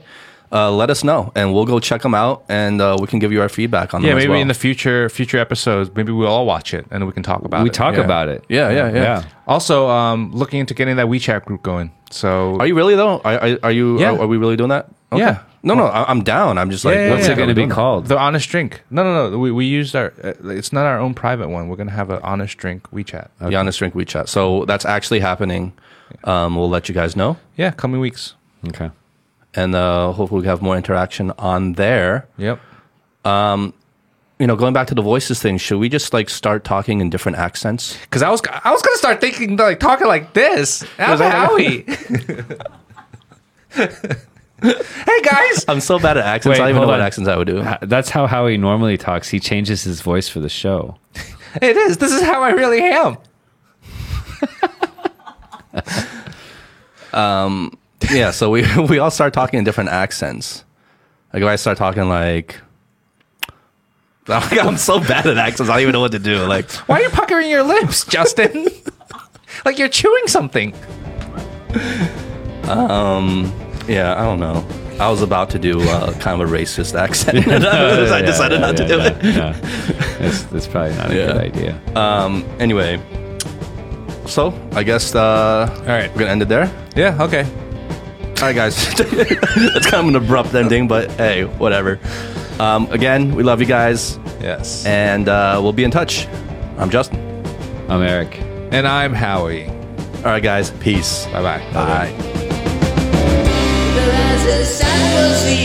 Speaker 1: uh, let us know, and we'll go check them out, and uh, we can give you our feedback on
Speaker 2: Yeah,
Speaker 1: them. as
Speaker 2: maybe
Speaker 1: well.
Speaker 2: in the future future episodes, maybe we'll all watch it and we can talk about
Speaker 3: we
Speaker 2: it.
Speaker 3: We talk
Speaker 2: Yeah.
Speaker 3: about it.
Speaker 1: Yeah, yeah, yeah.
Speaker 3: Yeah.
Speaker 2: Also, um, looking into getting that WeChat group going. So
Speaker 1: Are you really though? Are, are, are you?
Speaker 2: Yeah.
Speaker 1: Are, are we really doing that? Okay.
Speaker 2: Yeah.
Speaker 1: No, no, I, I'm down. I'm just like,
Speaker 2: Yeah,
Speaker 3: What's
Speaker 2: yeah.
Speaker 3: it going to be called?
Speaker 2: The honest drink. No, no, no. We, we used our. Uh, it's not our own private one. We're gonna have an honest drink WeChat.
Speaker 1: the honest drink WeChat. So that's actually happening. Um, we'll let you guys know,
Speaker 2: Yeah, coming weeks.
Speaker 3: Okay.
Speaker 1: and uh, hopefully we have more interaction on there.
Speaker 2: Yep.
Speaker 1: You know, going back to the voices thing, should we just like start talking in different accents?
Speaker 2: Because I was I was gonna start thinking like talking like this. I'm Howie. hey guys.
Speaker 1: I'm so bad at accents.
Speaker 3: Wait,
Speaker 1: I don't even know
Speaker 3: hold
Speaker 1: what accents I would do.
Speaker 3: That's how Howie normally talks. He changes his voice for the show.
Speaker 2: It is. This is how I really am.
Speaker 1: Um, yeah, so we we all start talking in different accents. Like if I start talking like. I'm so bad at accents. I don't even know what to do. Like,
Speaker 2: Why are you puckering your lips, Justin? like you're chewing something.
Speaker 1: Um, yeah, I don't know. I was about to do uh, kind of a racist accent. I decided not to do it.
Speaker 3: Yeah. That's, that's probably not a
Speaker 1: Yeah.
Speaker 3: good idea.
Speaker 1: Um. Anyway, so I guess uh, all
Speaker 2: right.
Speaker 1: we're gonna end it there.
Speaker 2: Yeah. Okay.
Speaker 1: All right, guys. It's kind of an abrupt ending, but hey, whatever. Um, again, we love you guys,
Speaker 2: Yes.
Speaker 1: and uh, we'll be in touch. I'm Justin.
Speaker 3: I'm Eric.
Speaker 2: And I'm Howie.
Speaker 1: All right, guys. Peace.
Speaker 2: Bye bye.
Speaker 1: Bye.
Speaker 5: As a sun will see